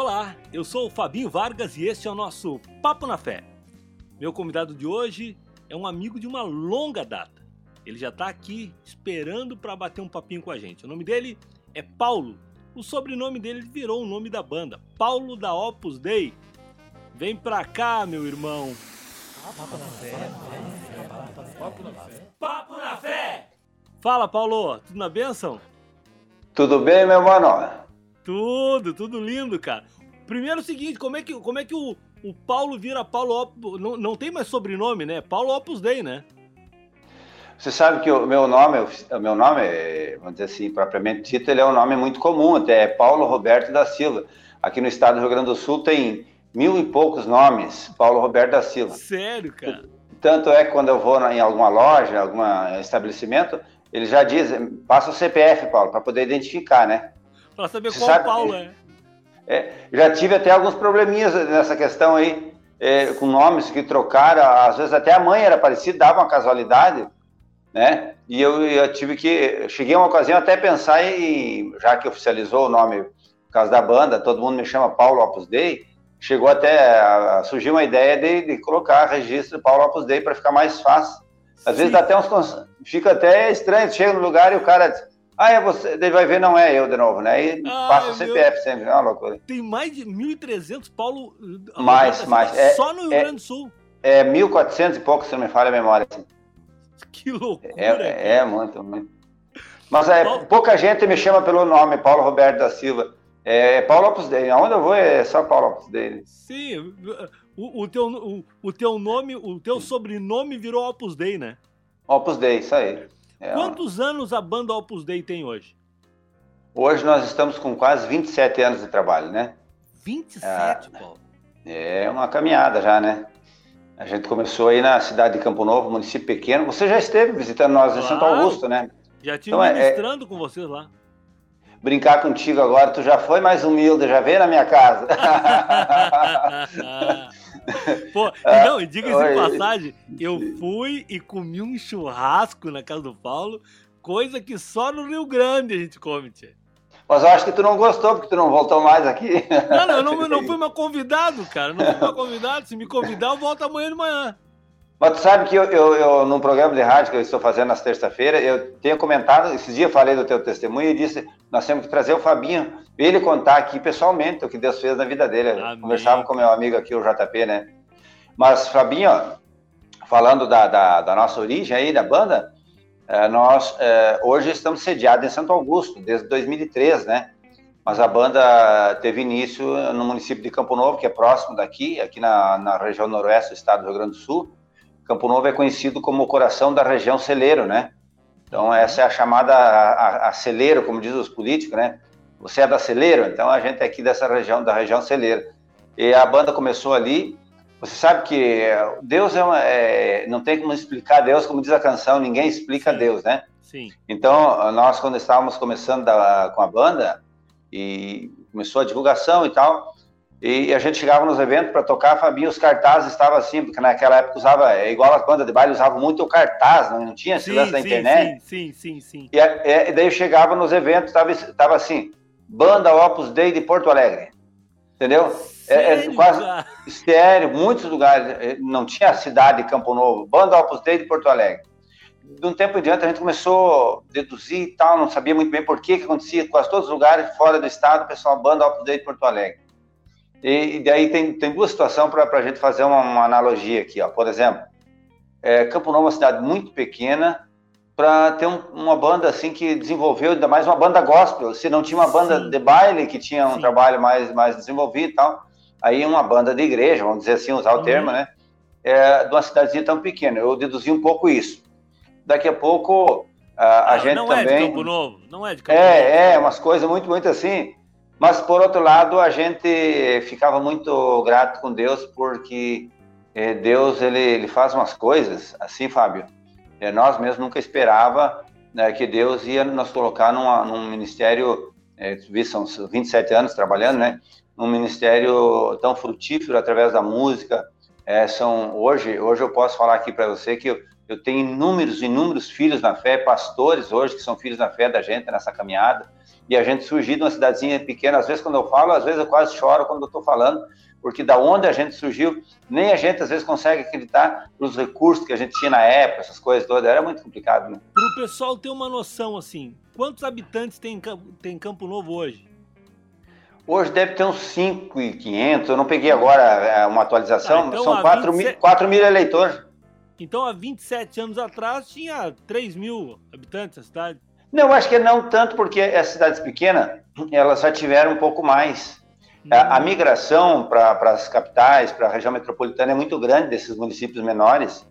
Olá, eu sou o Fabinho Vargas e este é o nosso Papo na Fé. Meu convidado de hoje é um amigo de uma longa data. Ele já está aqui esperando para bater um papinho com a gente. O nome dele é Paulo. O sobrenome dele virou o nome da banda, Paulo da Opus Dei. Vem pra cá, meu irmão. Papo na fé. Papo na fé. Papo na fé. Fala, Paulo. Tudo na bênção? Tudo bem, meu mano? Tudo, tudo lindo, cara. Primeiro o seguinte, como é que, como é que o, o Paulo vira Paulo Opus... Não, não tem mais sobrenome, né? Paulo Opus Dei, né? Você sabe que o meu nome, o meu nome, vamos dizer assim, propriamente dito, ele é um nome muito comum, até é Paulo Roberto da Silva. Aqui no estado do Rio Grande do Sul tem mil e poucos nomes, Paulo Roberto da Silva. Sério, cara? Tanto é que quando eu vou em alguma loja, algum estabelecimento, ele já diz, passa o CPF, Paulo, para poder identificar, né? Para saber Você qual sabe, Paulo é. é. Já tive até alguns probleminhas nessa questão aí, é, com nomes que trocaram, às vezes até a mãe era parecida, dava uma casualidade, né? E eu, eu tive que. Cheguei a uma ocasião até pensar em, já que oficializou o nome por causa da banda, todo mundo me chama Paulo Opus Dei, chegou até a, surgir uma ideia de, de colocar registro Paulo Opus Dei para ficar mais fácil. Às Sim. vezes dá até uns. Fica até estranho, chega no lugar e o cara diz, ah, é você, ele vai ver, não é eu de novo, né? E ah, passa o CPF meu... sempre, é uma loucura. Tem mais de 1.300, Paulo. Mais, mais. É, só no Rio é, Grande do Sul. É 1.400 e pouco, se não me falha a memória. Assim. Que loucura! É, é muito, muito. Mas é, Paulo... pouca gente me chama pelo nome, Paulo Roberto da Silva. É Paulo Opus Dei. Aonde eu vou é só Paulo Opus Dei. Sim, o, o, teu, o, o teu nome, o teu sobrenome virou Opus Dei, né? Opus Dei, isso aí. É Quantos anos a banda Opus Dei tem hoje? Hoje nós estamos com quase 27 anos de trabalho, né? 27, é, Paulo? É uma caminhada já, né? A gente começou aí na cidade de Campo Novo, município pequeno. Você já esteve visitando nós claro. em Santo Augusto, né? Já estive então, é, ministrando é, com vocês lá. Brincar contigo agora, tu já foi mais humilde, já veio na minha casa. Pô, e não, diga-se de passagem, eu fui e comi um churrasco na casa do Paulo, coisa que só no Rio Grande a gente come, tia. Mas eu acho que tu não gostou, porque tu não voltou mais aqui. Não, não, eu não, não fui mais convidado, cara. Não fui mais convidado. Se me convidar, eu volto amanhã de manhã. Mas tu sabe que eu, eu, eu num programa de rádio que eu estou fazendo nas terça-feira, eu tenho comentado, esses dias eu falei do teu testemunho e disse, nós temos que trazer o Fabinho, ele contar aqui pessoalmente o que Deus fez na vida dele. Amém. Conversava com meu amigo aqui, o JP, né? Mas, Fabinho, falando da, da, da nossa origem aí, da banda, é, nós é, hoje estamos sediados em Santo Augusto, desde 2003, né? Mas a banda teve início no município de Campo Novo, que é próximo daqui, aqui na, na região noroeste do estado do Rio Grande do Sul. Campo Novo é conhecido como o coração da região celeiro, né? Então, essa é a chamada a, a, a celeiro, como diz os políticos, né? Você é da celeiro, então a gente é aqui dessa região, da região celeiro. E a banda começou ali, você sabe que Deus é, uma, é, não tem como explicar Deus, como diz a canção, ninguém explica Sim. Deus, né? Sim. Então, nós, quando estávamos começando da, com a banda, e começou a divulgação e tal, e a gente chegava nos eventos para tocar, Fabinho, os cartazes estavam assim, porque naquela época usava, é igual as bandas de baile, usavam muito o cartaz, não, não tinha esse lance da internet. Sim, sim, sim. sim. E, é, e, daí eu chegava nos eventos, estava tava assim, Banda Opus Dei de Porto Alegre. Entendeu? é, é quase estéreo, muitos lugares, eh, não tinha cidade de Campo Novo, Banda Opus Dei de Porto Alegre. De um tempo em diante a gente começou a deduzir e tal, não sabia muito bem por que que acontecia, quase todos os lugares fora do estado, o pessoal Banda Opus Dei de Porto Alegre. E, e daí tem, tem duas situações para a gente fazer uma, uma, analogia aqui, ó. Por exemplo, é, Campo Novo é uma cidade muito pequena, para ter um, uma banda assim que desenvolveu, ainda mais uma banda gospel. Se não tinha uma banda Sim. de baile que tinha um Sim. trabalho mais, mais desenvolvido e tal, aí uma banda de igreja, vamos dizer assim, usar o uhum. termo, né? É, de uma cidadezinha tão pequena. Eu deduzi um pouco isso. Daqui a pouco a, a gente não também. Não é de Campo Novo, não é de Campo é, Novo. É, é, umas coisas muito, muito assim. Mas por outro lado, a gente ficava muito grato com Deus porque é, Deus ele, ele faz umas coisas assim, Fábio. É, nós mesmos nunca esperava né, que Deus ia nos colocar numa, num ministério, é, são 27 anos trabalhando, né? num ministério tão frutífero através da música. É, são hoje, hoje eu posso falar aqui para você que eu tenho inúmeros, inúmeros filhos na fé, pastores hoje que são filhos na fé da gente nessa caminhada, e a gente surgiu de uma cidadezinha pequena, às vezes quando eu falo, às vezes eu quase choro quando eu estou falando, porque da onde a gente surgiu, nem a gente às vezes consegue acreditar nos recursos que a gente tinha na época, essas coisas todas, era muito complicado. Né? Para o pessoal ter uma noção, assim, quantos habitantes tem, tem Campo Novo hoje? Hoje deve ter uns 5,500, eu não peguei agora é, uma atualização, ah, então são 4, 27... mil, 4 mil eleitores. Então, há 27 anos atrás, tinha 3 mil habitantes a cidade. Não, acho que não tanto, porque as cidades pequenas, elas já tiveram um pouco mais. Hum. A, a, migração para as capitais, para a região metropolitana, é muito grande desses municípios menores.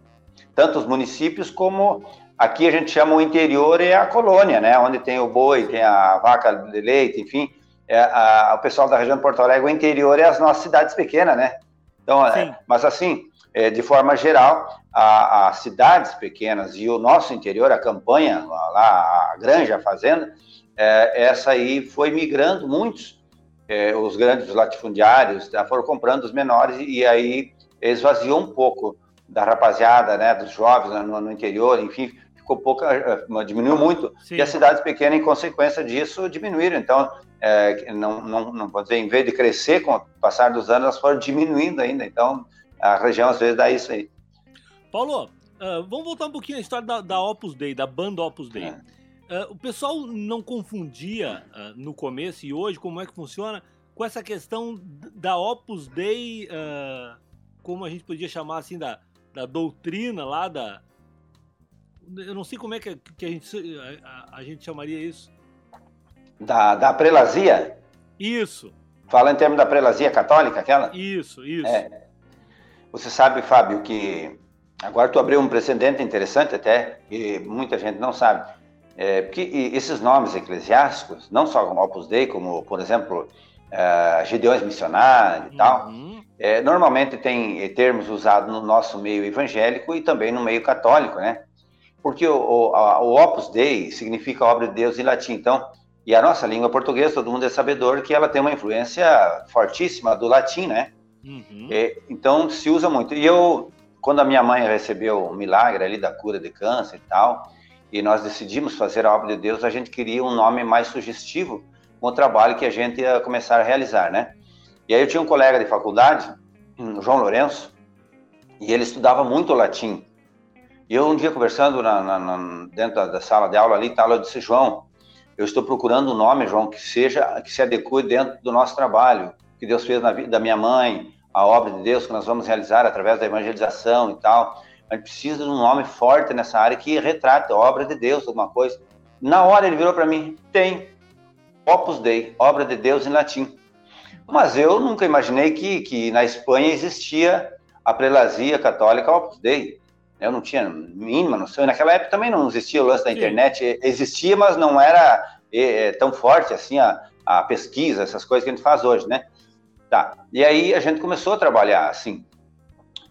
Tanto os municípios como aqui a gente chama o interior é a colônia, né? Onde tem o boi, tem a vaca de leite, enfim. É, a, o pessoal da região de Porto Alegre, o interior é as nossas cidades pequenas, né? Então, é, mas assim, é, de forma geral, as cidades pequenas e o nosso interior, a campanha, lá, a granja, a fazenda, é, essa aí foi migrando muitos, é, os grandes latifundiários já foram comprando os menores e aí esvaziou um pouco da rapaziada, né, dos jovens no, no interior, enfim, ficou pouca, é, diminuiu muito, Sim. e as cidades pequenas, em consequência disso, diminuíram. Então, é, não, não, não pode dizer, em vez de crescer com o passar dos anos, elas foram diminuindo ainda. Então, a região às vezes dá isso aí. Paulo, uh, vamos voltar um pouquinho à história da, da Opus Dei, da banda Opus Dei. É. Uh, o pessoal não confundia uh, no começo e hoje como é que funciona com essa questão da Opus Dei, como a gente podia chamar assim, da, da doutrina lá da. Eu não sei como é que, que a, gente, a, a gente chamaria isso. Da, da prelazia? Isso. Fala em termos da prelazia católica, aquela? Isso, isso. É. Você sabe, Fábio, que agora tu abriu um precedente interessante até, que muita gente não sabe. É, porque esses nomes eclesiásticos, não só como Opus Dei, como, por exemplo, uh, Gideões Missionários e tal, uhum. é, normalmente tem termos usados no nosso meio evangélico e também no meio católico, né? Porque o, o, o Opus Dei significa obra de Deus em latim, então, e a nossa língua portuguesa, todo mundo é sabedor que ela tem uma influência fortíssima do latim, né? Uhum. Então se usa muito. E eu, quando a minha mãe recebeu o milagre ali da cura de câncer e tal, e nós decidimos fazer a obra de Deus, a gente queria um nome mais sugestivo com o trabalho que a gente ia começar a realizar, né? E aí eu tinha um colega de faculdade, o João Lourenço, e ele estudava muito latim. E eu um dia conversando na, na, na, dentro da, sala de aula ali, tal, eu disse, João, eu estou procurando um nome, João, que seja, que se adeque dentro do nosso trabalho, que Deus fez na vida da minha mãe, a obra de Deus que nós vamos realizar através da evangelização e tal. A gente precisa de um nome forte nessa área que retrate a obra de Deus, alguma coisa. Na hora ele virou para mim: tem Opus Dei, obra de Deus em latim. Mas eu nunca imaginei que, que na Espanha existia a prelazia católica Opus Dei. Eu não tinha mínima noção. E naquela época também não existia o lance da Sim. internet. Existia, mas não era é, tão forte assim a, a pesquisa, essas coisas que a gente faz hoje, né? Tá. E aí a gente começou a trabalhar assim,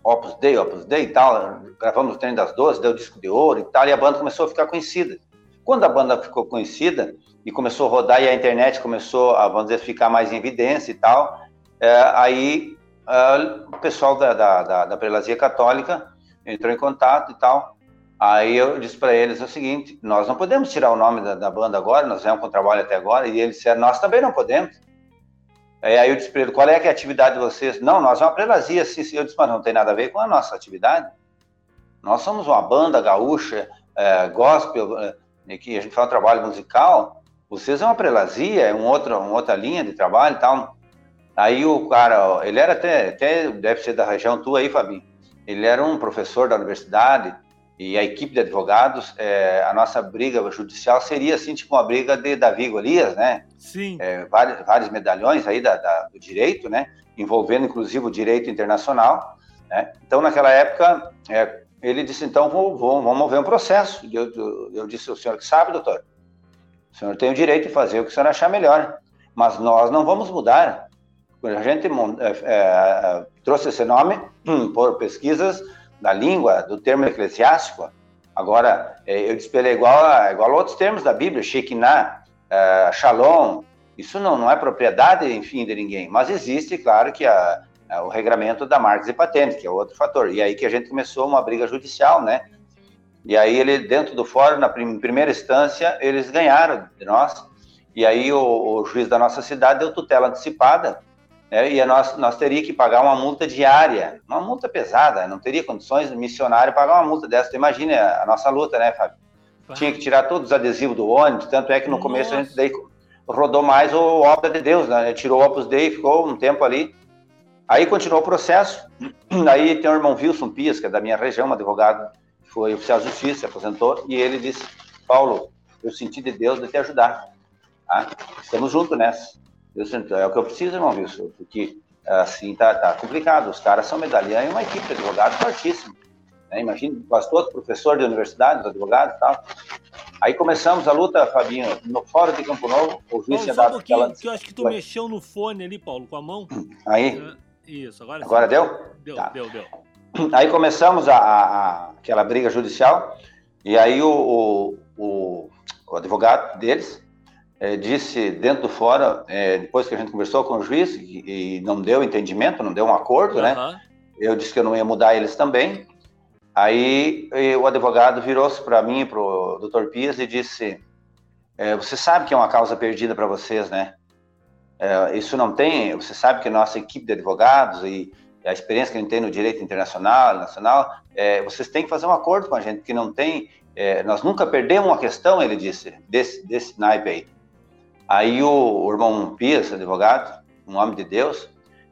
Opus Dei, Opus Dei e tal, gravamos o Treino das Doze, deu disco de ouro e tal, e a banda começou a ficar conhecida. Quando a banda ficou conhecida e começou a rodar e a internet começou a, vamos dizer, ficar mais em evidência e tal, é, aí é, o pessoal da, da, da, da Prelazia Católica entrou em contato e tal, Aí eu disse para eles o seguinte: nós não podemos tirar o nome da, da banda agora, nós vamos com o trabalho até agora, e eles disseram: nós também não podemos. Aí eu disse para ele, qual é, é a atividade de vocês? Não, nós é uma prelazia, sim, sim. Eu disse, mas não tem nada a ver com a nossa atividade. Nós somos uma banda gaúcha, é, gospel, é, que a gente faz um trabalho musical. Vocês é uma prelazia, é um outro, uma outra linha de trabalho e tal. Aí o cara, ele era até, até, deve ser da região tua aí, Fabinho. Ele era um professor da universidade, e a equipe de advogados, é, a nossa briga judicial seria assim, tipo uma briga de Davi Golias, né? Sim. É, vários, vários medalhões aí da, da, do direito, né? Envolvendo inclusive o direito internacional. Né? Então, naquela época, é, ele disse: então, vou, vou, vamos mover um processo. Eu, eu, eu disse: o senhor que sabe, doutor? O senhor tem o direito de fazer o que o senhor achar melhor, mas nós não vamos mudar. A gente é, é, trouxe esse nome hum, por pesquisas da língua, do termo eclesiástico. Agora, é, eu disse igual a, igual a outros termos da Bíblia, Shekinah, uh, Shalom, isso não, não é propriedade, enfim, de ninguém, mas existe, claro, que a, a, o regramento da marcas e patentes, que é outro fator. E aí que a gente começou uma briga judicial, né? E aí ele, dentro do fórum, na prim primeira instância, eles ganharam de nós. E aí o, o juiz da nossa cidade deu tutela antecipada, né? e nós, nós teria que pagar uma multa diária, uma multa pesada, não teria condições do missionário pagar uma multa dessa. Imagina a, nossa luta, né, Fábio? Tinha que tirar todos os adesivos do ônibus, tanto é que no começo a gente daí rodou mais o Obra de Deus, né? Tirou o Opus Dei, ficou um tempo ali. Aí continuou o processo. Aí tem o irmão Wilson Pias, que é da minha região, um advogado, foi oficial de justiça, se aposentou, e ele disse: Paulo, eu senti de Deus de te ajudar. Tá? Estamos juntos nessa. É o que eu preciso, irmão Wilson, porque assim tá, tá complicado. Os caras são medalhão e uma equipe de advogados fortíssima. Né? Imagina, quase todo professor de universidade, advogado e tal. Aí começamos a luta, Fabinho, no Fórum de Campo Novo. O juiz tinha dado um aquela... que eu acho que tu Foi. mexeu no fone ali, Paulo, com a mão. Aí. É, isso, agora Agora deu? Deu, tá. deu, deu. Aí começamos a, a, aquela briga judicial, e aí o, o, o, o advogado deles é, disse dentro do fórum, é, depois que a gente conversou com o juiz, e, e não deu entendimento, não deu um acordo, uhum. né? Eu disse que eu não ia mudar eles também. Aí o advogado virou-se para mim, para o doutor Pias, e disse: é, Você sabe que é uma causa perdida para vocês, né? É, isso não tem. Você sabe que nossa equipe de advogados e a experiência que a gente tem no direito internacional, nacional, é, vocês têm que fazer um acordo com a gente, que não tem. É, nós nunca perdemos uma questão, ele disse, desse, desse naipe aí. Aí o, o irmão Pias, advogado, um homem de Deus,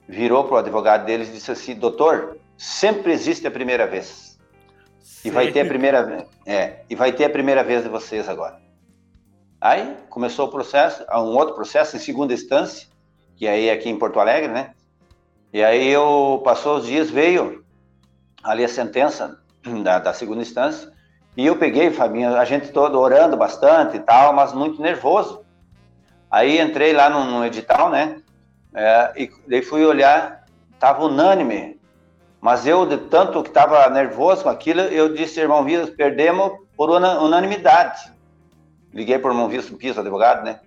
virou para o advogado deles e disse assim: Doutor, sempre existe a primeira vez. E vai ter a primeira é, e vai ter a primeira vez de vocês agora. Aí começou o processo, um outro processo em segunda instância, que aí é aqui em Porto Alegre, né? E aí eu passou os dias, veio ali a sentença da, da segunda instância, e eu peguei, Fabinho, a gente todo orando bastante e tal, mas muito nervoso. Aí entrei lá no, no edital, né? É, e daí fui olhar, tava unânime mas eu, de tanto que estava nervoso com aquilo, eu disse, irmão Vilas, perdemos por unanimidade. Liguei para o irmão Vilas, Piso, advogado, né?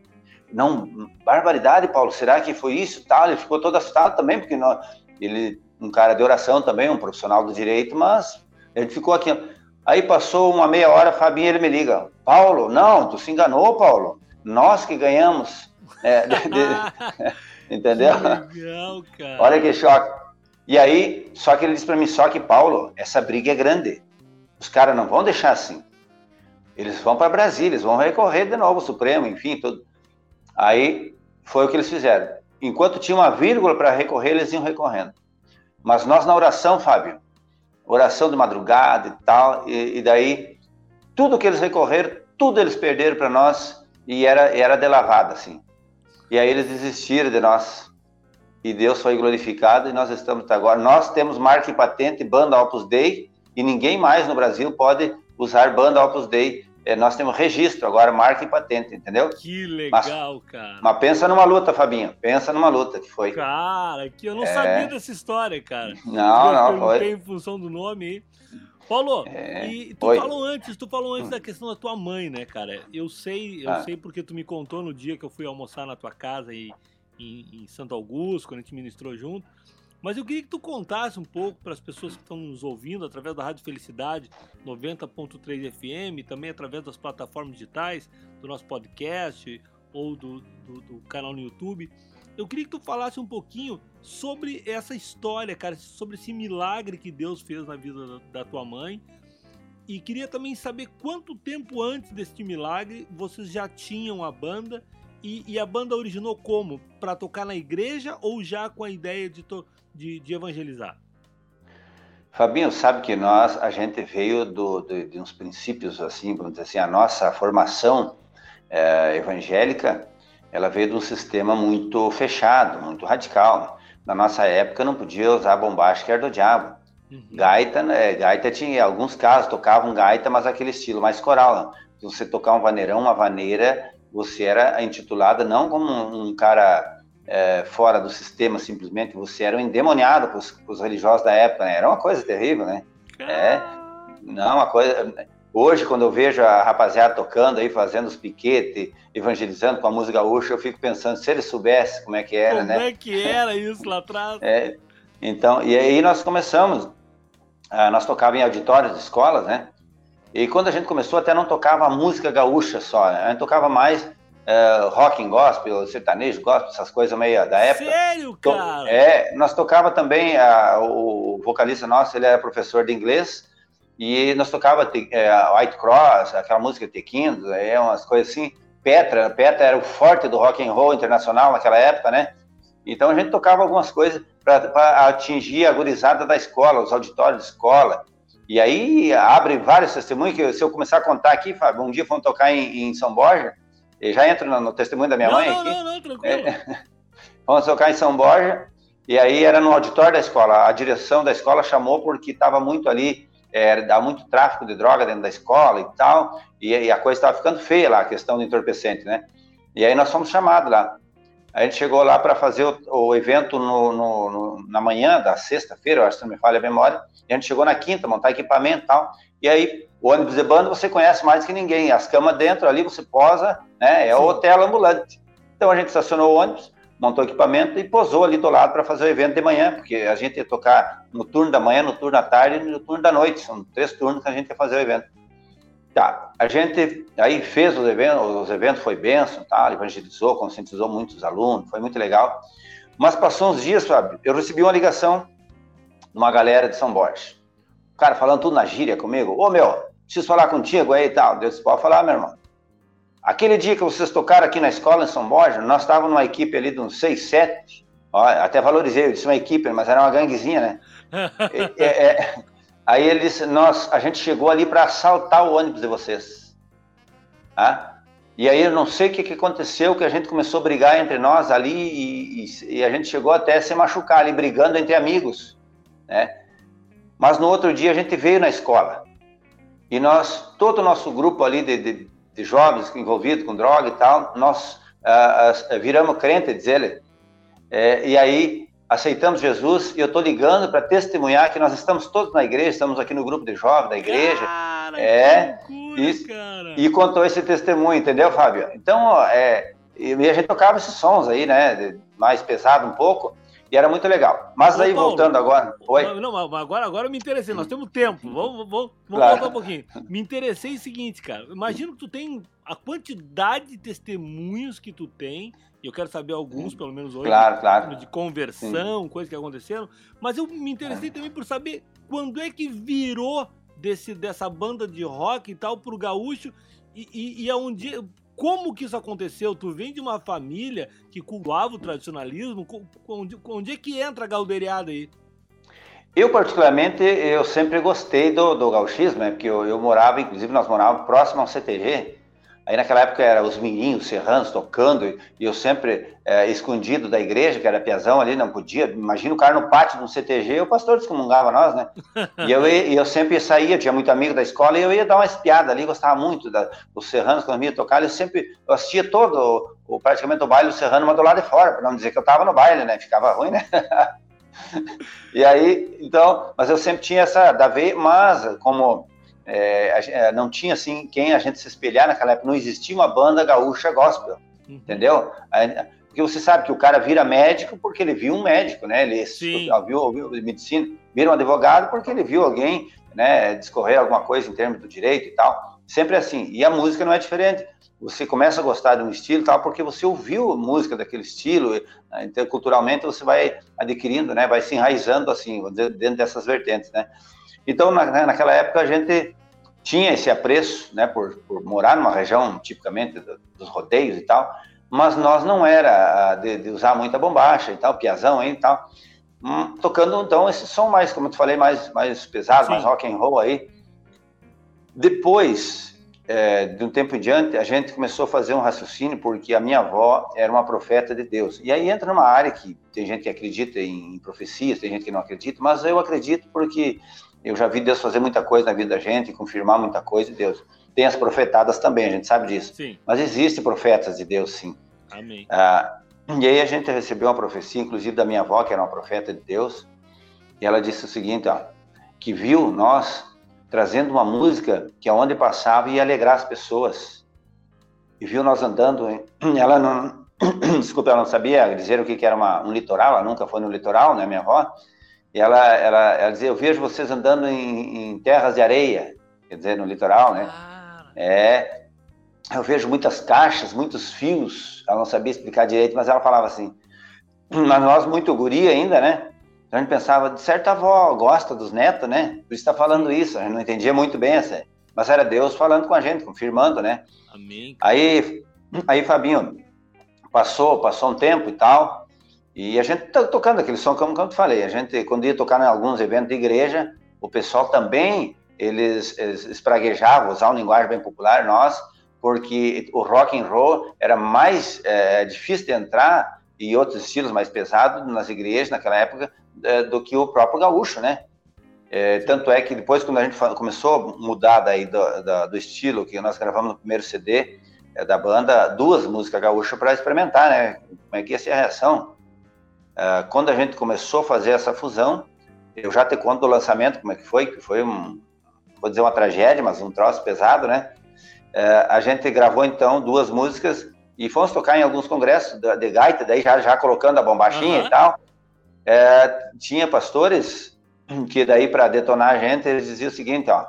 Não, barbaridade, Paulo, será que foi isso? Tal, ele ficou todo assustado também, porque não, ele, um cara de oração também, um profissional do direito, mas ele ficou aqui. Aí passou uma meia hora, Fabinho, ele me liga, Paulo, não, tu se enganou, Paulo, nós que ganhamos. É, de, de, entendeu? Que legal, cara. Olha que choque. E aí, só que ele disse para mim, só que Paulo, essa briga é grande. Os caras não vão deixar assim. Eles vão para Brasília, eles vão recorrer de novo ao Supremo, enfim, tudo. Aí foi o que eles fizeram. Enquanto tinha uma vírgula para recorrer, eles iam recorrendo. Mas nós na oração, Fábio, oração de madrugada e tal, e, e daí tudo que eles recorreram, tudo eles perderam para nós e era era de lavada assim. E aí eles desistiram de nós e Deus foi glorificado e nós estamos agora. Nós temos marca e patente banda Opus Dei e ninguém mais no Brasil pode usar banda Opus Dei. É, nós temos registro agora, marca e patente, entendeu? Que legal, mas, cara. Mas pensa numa luta, Fabinho. Pensa numa luta que foi. Cara, que eu não é... sabia dessa história, cara. Não, não, foi. em função do nome aí. Paulo, é... e tu Oi. falou antes, tu falou antes da questão da tua mãe, né, cara? Eu sei, eu ah. sei porque tu me contou no dia que eu fui almoçar na tua casa e em, em Santo Augusto, quando a gente ministrou junto. Mas eu queria que tu contasse um pouco para as pessoas que estão nos ouvindo através da Rádio Felicidade 90.3 FM, também através das plataformas digitais, do nosso podcast ou do, do, do, canal no YouTube. Eu queria que tu falasse um pouquinho sobre essa história, cara, sobre esse milagre que Deus fez na vida da, tua mãe. E queria também saber quanto tempo antes deste milagre vocês já tinham a banda e, e, a banda originou como? Para tocar na igreja ou já com a ideia de, de, de, evangelizar? Fabinho, sabe que nós, a gente veio do, de uns princípios assim, vamos dizer assim, a nossa formação é, evangélica, ela veio de um sistema muito fechado, muito radical. Na nossa época não podia usar bombacha que era do diabo. Uhum. Gaita, né, gaita tinha, em alguns casos tocavam gaita, mas aquele estilo mais coral. Se você tocar um vaneirão, uma vaneira, você era intitulada não como um, cara é, fora do sistema simplesmente, você era um endemoniado para os religiosos da época, né? Era uma coisa terrível, né? É, não, uma coisa... Hoje, quando eu vejo a rapaziada tocando aí, fazendo os piquetes, evangelizando com a música gaúcha, eu fico pensando, se eles soubessem como é que era, como né? Como é que era isso lá atrás? É, então, e aí nós começamos, ah, nós tocávamos em auditórios de escolas, né? E quando a gente começou, até não tocava música gaúcha só, né? a gente tocava mais uh, rock and gospel, sertanejo, gospel, essas coisas meio da época. Sério, cara? É, nós tocava também, o vocalista nosso, ele era professor de inglês, e nós tocava é, White Cross, aquela música Tequindo, é umas coisas assim. Petra, Petra era o forte do rock and roll internacional naquela época, né? Então a gente tocava algumas coisas para atingir a gurizada da escola, os auditórios de escola. E aí abre vários testemunhos que se eu começar a contar aqui, Fábio, um dia fomos tocar em, em São Borja, e já entro no, no, testemunho da minha não, mãe não, aqui. Não, não, tranquilo. É, fomos tocar em São Borja, e aí era no auditório da escola. A direção da escola chamou porque estava muito ali, é, dá muito tráfico de droga dentro da escola e tal, e, e a coisa estava ficando feia lá, a questão do entorpecente, né? E aí nós fomos chamados lá. A gente chegou lá para fazer o, o evento no, no, no, na manhã da sexta-feira, acho que não me falha a memória. E a gente chegou na quinta, montar equipamento e tal. E aí, o ônibus de banda você conhece mais que ninguém. As camas dentro ali, você posa, né? É o hotel ambulante. Então a gente estacionou o ônibus, montou equipamento e posou ali do lado para fazer o evento de manhã, porque a gente ia tocar no turno da manhã, no turno da tarde e no turno da noite. São três turnos que a gente ia fazer o evento. Tá, a gente aí fez os eventos, os eventos foi benção, tá? evangelizou, conscientizou muitos alunos, foi muito legal. Mas passou uns dias, Fábio, eu recebi uma ligação de uma galera de São Borges. O cara falando tudo na gíria comigo. Ô, meu, preciso falar contigo aí e tal. Deus pode falar, meu irmão. Aquele dia que vocês tocaram aqui na escola em São Borges, nós estávamos numa equipe ali de uns 6, 7. Ó, até valorizei, eu disse uma equipe, mas era uma ganguezinha, né? é, é, Aí ele disse: Nós, a gente chegou ali para assaltar o ônibus de vocês. Ah? E aí eu não sei o que, que aconteceu, que a gente começou a brigar entre nós ali e, e, e, a gente chegou até a se machucar ali, brigando entre amigos. Né? Mas no outro dia a gente veio na escola. E nós, todo o nosso grupo ali de, de, de jovens envolvidos com droga e tal, nós ah, ah, viramos crente, diz ele. É, e aí aceitamos Jesus e eu estou ligando para testemunhar que nós estamos todos na igreja, estamos aqui no grupo de jovens da igreja. Cara, é, loucura, isso, cara. E contou esse testemunho, entendeu, Fábio? Então, é, e a gente tocava esses sons aí, né, mais pesado um pouco, e era muito legal. Mas Ô, aí, Paulo, voltando agora. Oi? Não, agora, agora eu me interessei, nós temos tempo, vamos, vamos, vamos claro. voltar um pouquinho. Me interessei o seguinte, cara, imagina que tu tem a quantidade de testemunhos que tu tem eu quero saber alguns, pelo menos hoje, claro, claro. de conversão, Sim. coisas que aconteceram. Mas eu me interessei é. também por saber quando é que virou desse, dessa banda de rock e tal pro gaúcho e, e, e aonde, como que isso aconteceu? Tu vem de uma família que cultuava o tradicionalismo, onde, onde é que entra a galdeiriada aí? Eu, particularmente, eu sempre gostei do, do gauchismo, né? porque eu, eu morava, inclusive nós morávamos próximo ao CTG, Aí naquela época era os meninos, os serranos tocando, e eu sempre é, escondido da igreja, que era piazão ali, não podia. Imagina o cara no pátio do CTG, o pastor descomungava nós, né? E eu, eu sempre saía, tinha muito amigo da escola, e eu ia dar uma espiada ali, gostava muito da, dos serranos quando eu ia tocar. Eu sempre eu assistia todo, o, praticamente o baile do serrano, mas do lado de fora, para não dizer que eu estava no baile, né? Ficava ruim, né? e aí, então, mas eu sempre tinha essa, da vez, mas como é, é, não tinha assim quem a gente se espelhar naquela época, não existia uma banda gaúcha gospel, uhum. entendeu? Porque você sabe que o cara vira médico porque ele viu um médico, né? Ele viu, viu medicina, vira um advogado porque ele viu alguém, né, discorrer alguma coisa em termos do direito e tal. Sempre assim. E a música não é diferente. Você começa a gostar de um estilo tal porque você ouviu música daquele estilo, né? então culturalmente você vai adquirindo, né, vai se enraizando assim, dentro dessas vertentes, né? Então, na, naquela época, a gente tinha esse apreço, né, por, por morar numa região tipicamente dos rodeios e tal, mas nós não era de, de usar muita bombacha e tal, piazão aí e tal, hum, tocando então esse som mais, como eu te falei, mais, mais pesado, Sim. mais rock and roll aí. Depois, é, de um tempo em diante, a gente começou a fazer um raciocínio, porque a minha avó era uma profeta de Deus. E aí entra numa área que tem gente que acredita em, em profecias, tem gente que não acredita, mas eu acredito porque eu já vi Deus fazer muita coisa na vida da gente, confirmar muita coisa de Deus. Tem as profetadas também, a gente sabe disso. Sim. Mas existem profetas de Deus, sim. Amém. Ah, e aí a gente recebeu uma profecia, inclusive da minha avó, que era uma profeta de Deus, e ela disse o seguinte, ó, que viu nós trazendo uma música que aonde passava ia alegrar as pessoas. E viu nós andando, hein? ela não, desculpa, ela não sabia dizer o que era uma, um litoral, ela nunca foi no litoral, né, minha avó, e ela, ela, ela dizia, eu vejo vocês andando em, em terras de areia. quer dizer, no litoral, né? Ah. É, eu vejo muitas caixas, muitos fios, ela não sabia explicar direito, mas ela falava assim, mas nós muito guri ainda, né? Então a gente pensava, de certa avó gosta dos netos, né? Por isso está falando isso, a gente não entendia muito bem essa, mas era Deus falando com a gente, confirmando, né? Amém. Aí, aí Fabinho, passou, passou um tempo e tal, e a gente tá tocando aquele som, como, como eu te falei, a gente, quando ia tocar em alguns eventos de igreja, o pessoal também, eles, eles espraguejavam, uma linguagem bem popular, nós, porque o rock and roll era mais é, difícil de entrar e outros estilos mais pesados nas igrejas naquela época é, do que o próprio gaúcho, né? É, tanto é que depois, quando a gente começou a mudar daí do, do, do estilo que nós gravamos no primeiro CD é, da banda, duas músicas gaúchas para experimentar, né? Como é que ia ser a reação. É, quando a gente começou a fazer essa fusão, eu já te conto do lançamento, como é que foi, que foi um, vou dizer uma tragédia, mas um troço pesado, né? É, a gente gravou então duas músicas e fomos tocar em alguns congressos de, de gaita, daí já, já colocando a bombachinha uhum. e tal. É, tinha pastores que daí para detonar a gente, eles diziam o seguinte, ó,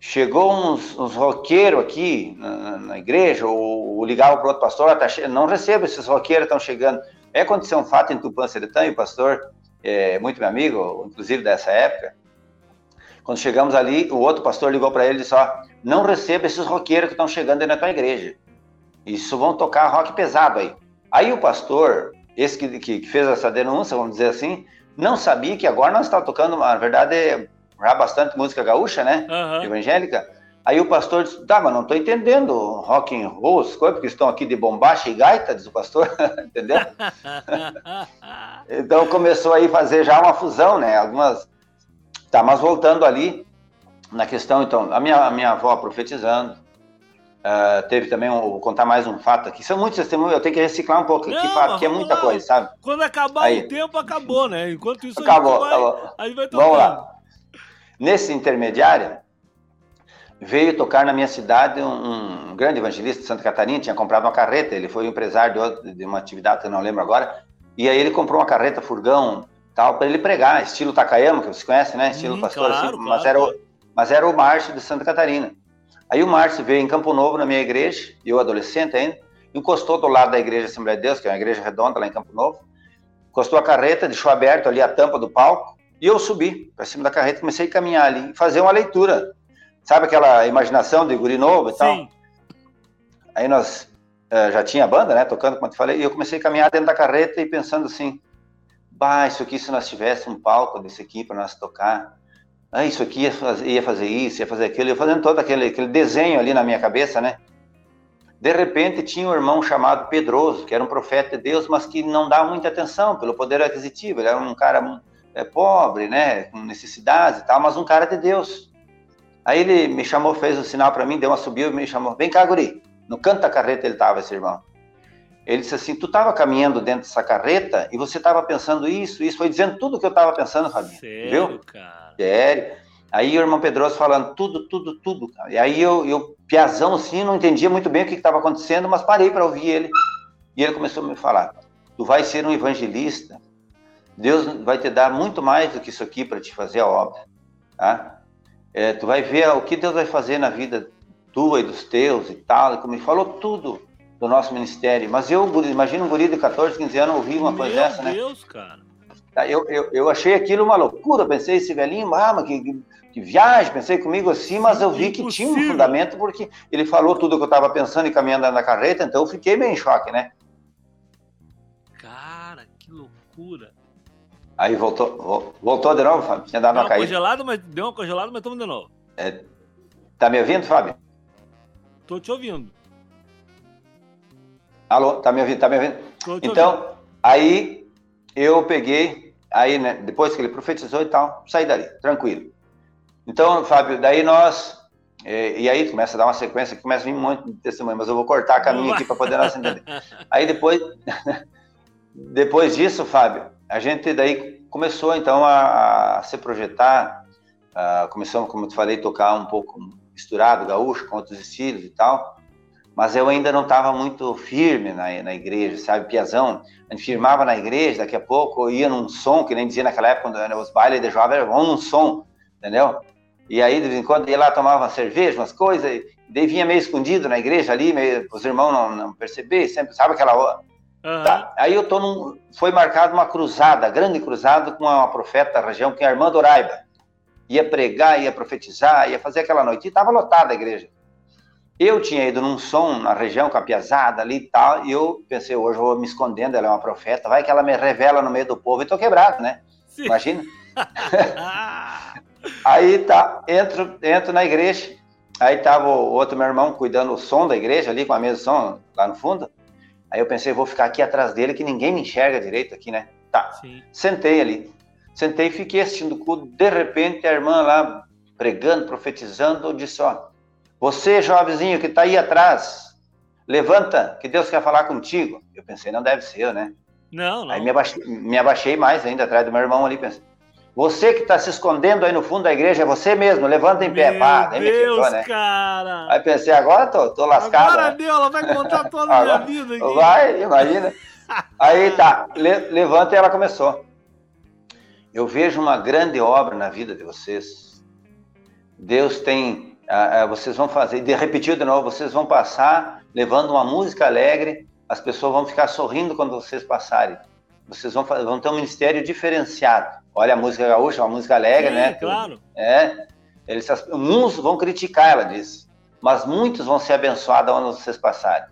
chegou uns, uns roqueiros aqui na, na, igreja, ou, ou ligava para outro pastor, tá não recebo esses roqueiros, estão chegando. É aconteceu um fato em Tupã-Seretã, e o pastor, é, muito meu amigo, inclusive dessa época, quando chegamos ali, o outro pastor ligou para ele e disse, ó, não receba esses roqueiros que estão chegando aí na tua igreja. Isso vão tocar rock pesado aí. Aí o pastor, esse que, que, fez essa denúncia, vamos dizer assim, não sabia que agora nós estávamos tocando, na verdade, já bastante música gaúcha, né? Uhum. Evangélica. Aí o pastor disse, tá, mas não estou entendendo rock and roll, as coisas, porque estão aqui de bombacha e gaita, diz o pastor, entendeu? então começou aí a fazer já uma fusão, né? Algumas... Tá, mas voltando ali, na questão, então, a minha, a minha avó profetizando, uh, teve também, um, vou contar mais um fato aqui, são muitos testemunhos, eu tenho que reciclar um pouco, aqui, fato, que é muita coisa, sabe? Quando acabar Aí. o tempo, acabou, né? Enquanto isso, acabou, a, gente vai, acabou. a gente vai. Vamos lá. Nesse intermediário, veio tocar na minha cidade um, um, grande evangelista de Santa Catarina, tinha comprado uma carreta, ele foi um empresário de, outra, de uma atividade que eu não lembro agora, e aí ele comprou uma carreta furgão, tal, para ele pregar, estilo Takayama, que vocês conhecem, né? Estilo hum, pastor, claro, assim, claro, mas era o, mas era o Márcio de Santa Catarina. Aí o Márcio veio em Campo Novo, na minha igreja, eu adolescente ainda, encostou do lado da igreja Assembleia de Deus, que é uma igreja redonda lá em Campo Novo, encostou a carreta, deixou aberto ali a tampa do palco, e eu subi para cima da carreta, comecei a caminhar ali fazer uma leitura. Sabe aquela imaginação de guri novo e tal? Sim. Aí nós uh, já tinha a banda, né, tocando, como eu te falei, e eu comecei a caminhar dentro da carreta e pensando assim, bah, isso aqui se nós tivéssemos um palco desse aqui para nós tocar, ah, isso aqui ia fazer, ia fazer isso, ia fazer aquilo, ia fazendo todo aquele, aquele desenho ali na minha cabeça, né? De repente tinha um irmão chamado Pedroso, que era um profeta de Deus, mas que não dava muita atenção pelo poder aquisitivo. Ele era um cara é, pobre, né, com necessidades e tal, mas um cara de Deus. Aí ele me chamou, fez um sinal para mim, deu uma subida e me chamou: Vem cá, guri. No canto da carreta ele estava, esse irmão. Ele disse assim: Tu estava caminhando dentro dessa carreta e você estava pensando isso, isso. Foi dizendo tudo o que eu estava pensando, Fabinho. Sério, viu? cara? Sério. Aí o irmão Pedroso falando tudo, tudo, tudo. Cara. E aí eu, eu, piazão assim, não entendia muito bem o que estava acontecendo, mas parei para ouvir ele. E ele começou a me falar: Tu vai ser um evangelista. Deus vai te dar muito mais do que isso aqui para te fazer a obra. Tá? É, tu vai ver o que Deus vai fazer na vida tua e dos teus e tal. E como ele falou tudo do nosso ministério. Mas eu, imagina um guri de 14, 15 anos ouvir uma coisa dessa, né? Meu Deus, cara. Tá, eu, eu, eu, achei aquilo uma loucura, pensei, esse velhinho, ah, mas que, que viagem, pensei comigo assim, mas eu vi que tinha um fundamento, porque ele falou tudo que eu estava pensando e caminhando na carreta, então eu fiquei meio em choque, né? Cara, que loucura. Aí voltou, voltou de novo, Fábio? Tinha dado uma caída. Congelado, mas deu uma congelada, mas estamos de novo. É, tá me ouvindo, Fábio? Tô te ouvindo. Alô, tá me ouvindo? Tá me ouvindo? então, ouvindo. aí eu peguei, aí, né, depois que ele profetizou e tal, saí dali, tranquilo. Então, Fábio, daí nós. E, e, aí começa a dar uma sequência, começa a vir um monte de testemunho, mas eu vou cortar caminho aqui para poder nós entender. Aí depois, depois disso, Fábio, a gente daí começou então a, a se projetar, uh, começamos, como eu te falei, tocar um pouco misturado, gaúcho, com outros estilos e tal mas eu ainda não estava muito firme na, na igreja, sabe? Piazão, a gente firmava na igreja, daqui a pouco ia num som, que nem dizia naquela época, quando os bailes de jovem, vão num som, entendeu? E aí, de vez em quando, ia lá, tomava uma cerveja, umas coisas, e daí vinha meio escondido na igreja ali, meio, os irmãos não, não perceber, sempre, sabe aquela? Uhum. Tá. Aí eu tô num, foi marcada uma cruzada, grande cruzada com uma profeta da região, que é a irmã Doraiba. Ia pregar, ia profetizar, ia fazer aquela noite, e estava lotada a igreja. Eu tinha ido num som na região com a piazada ali e tal, e eu pensei, hoje eu vou me escondendo, ela é uma profeta, vai que ela me revela no meio do povo, e tô quebrado, né? Sim. Imagina. aí tá, entro, entro na igreja, aí tava o outro meu irmão cuidando do som da igreja ali, com a mesa de som lá no fundo, aí eu pensei, vou ficar aqui atrás dele, que ninguém me enxerga direito aqui, né? Tá, Sim. sentei ali, sentei e fiquei assistindo o culto, de repente a irmã lá, pregando, profetizando, disse, ó, você, jovenzinho que está aí atrás, levanta, que Deus quer falar contigo. Eu pensei, não deve ser, né? Não, não. Aí me abaixei, me abaixei mais ainda atrás do meu irmão ali, pensei. Você que está se escondendo aí no fundo da igreja, é você mesmo, levanta em pé. Meu Pá, Deus, me né? cara! Aí pensei, agora tô, tô lascado. Agora né? deu, ela vai contar toda a minha vida aqui. Vai, imagina. aí tá, le, levanta e ela começou. Eu vejo uma grande obra na vida de vocês. Deus tem ah, vocês vão fazer, de repetir de novo, vocês vão passar levando uma música alegre, as pessoas vão ficar sorrindo quando vocês passarem. Vocês vão, vão ter um ministério diferenciado. Olha a música gaúcha, uma música alegre, Sim, né? Claro. É. Eles, uns vão criticar, ela disse, mas muitos vão ser abençoados onde vocês passarem.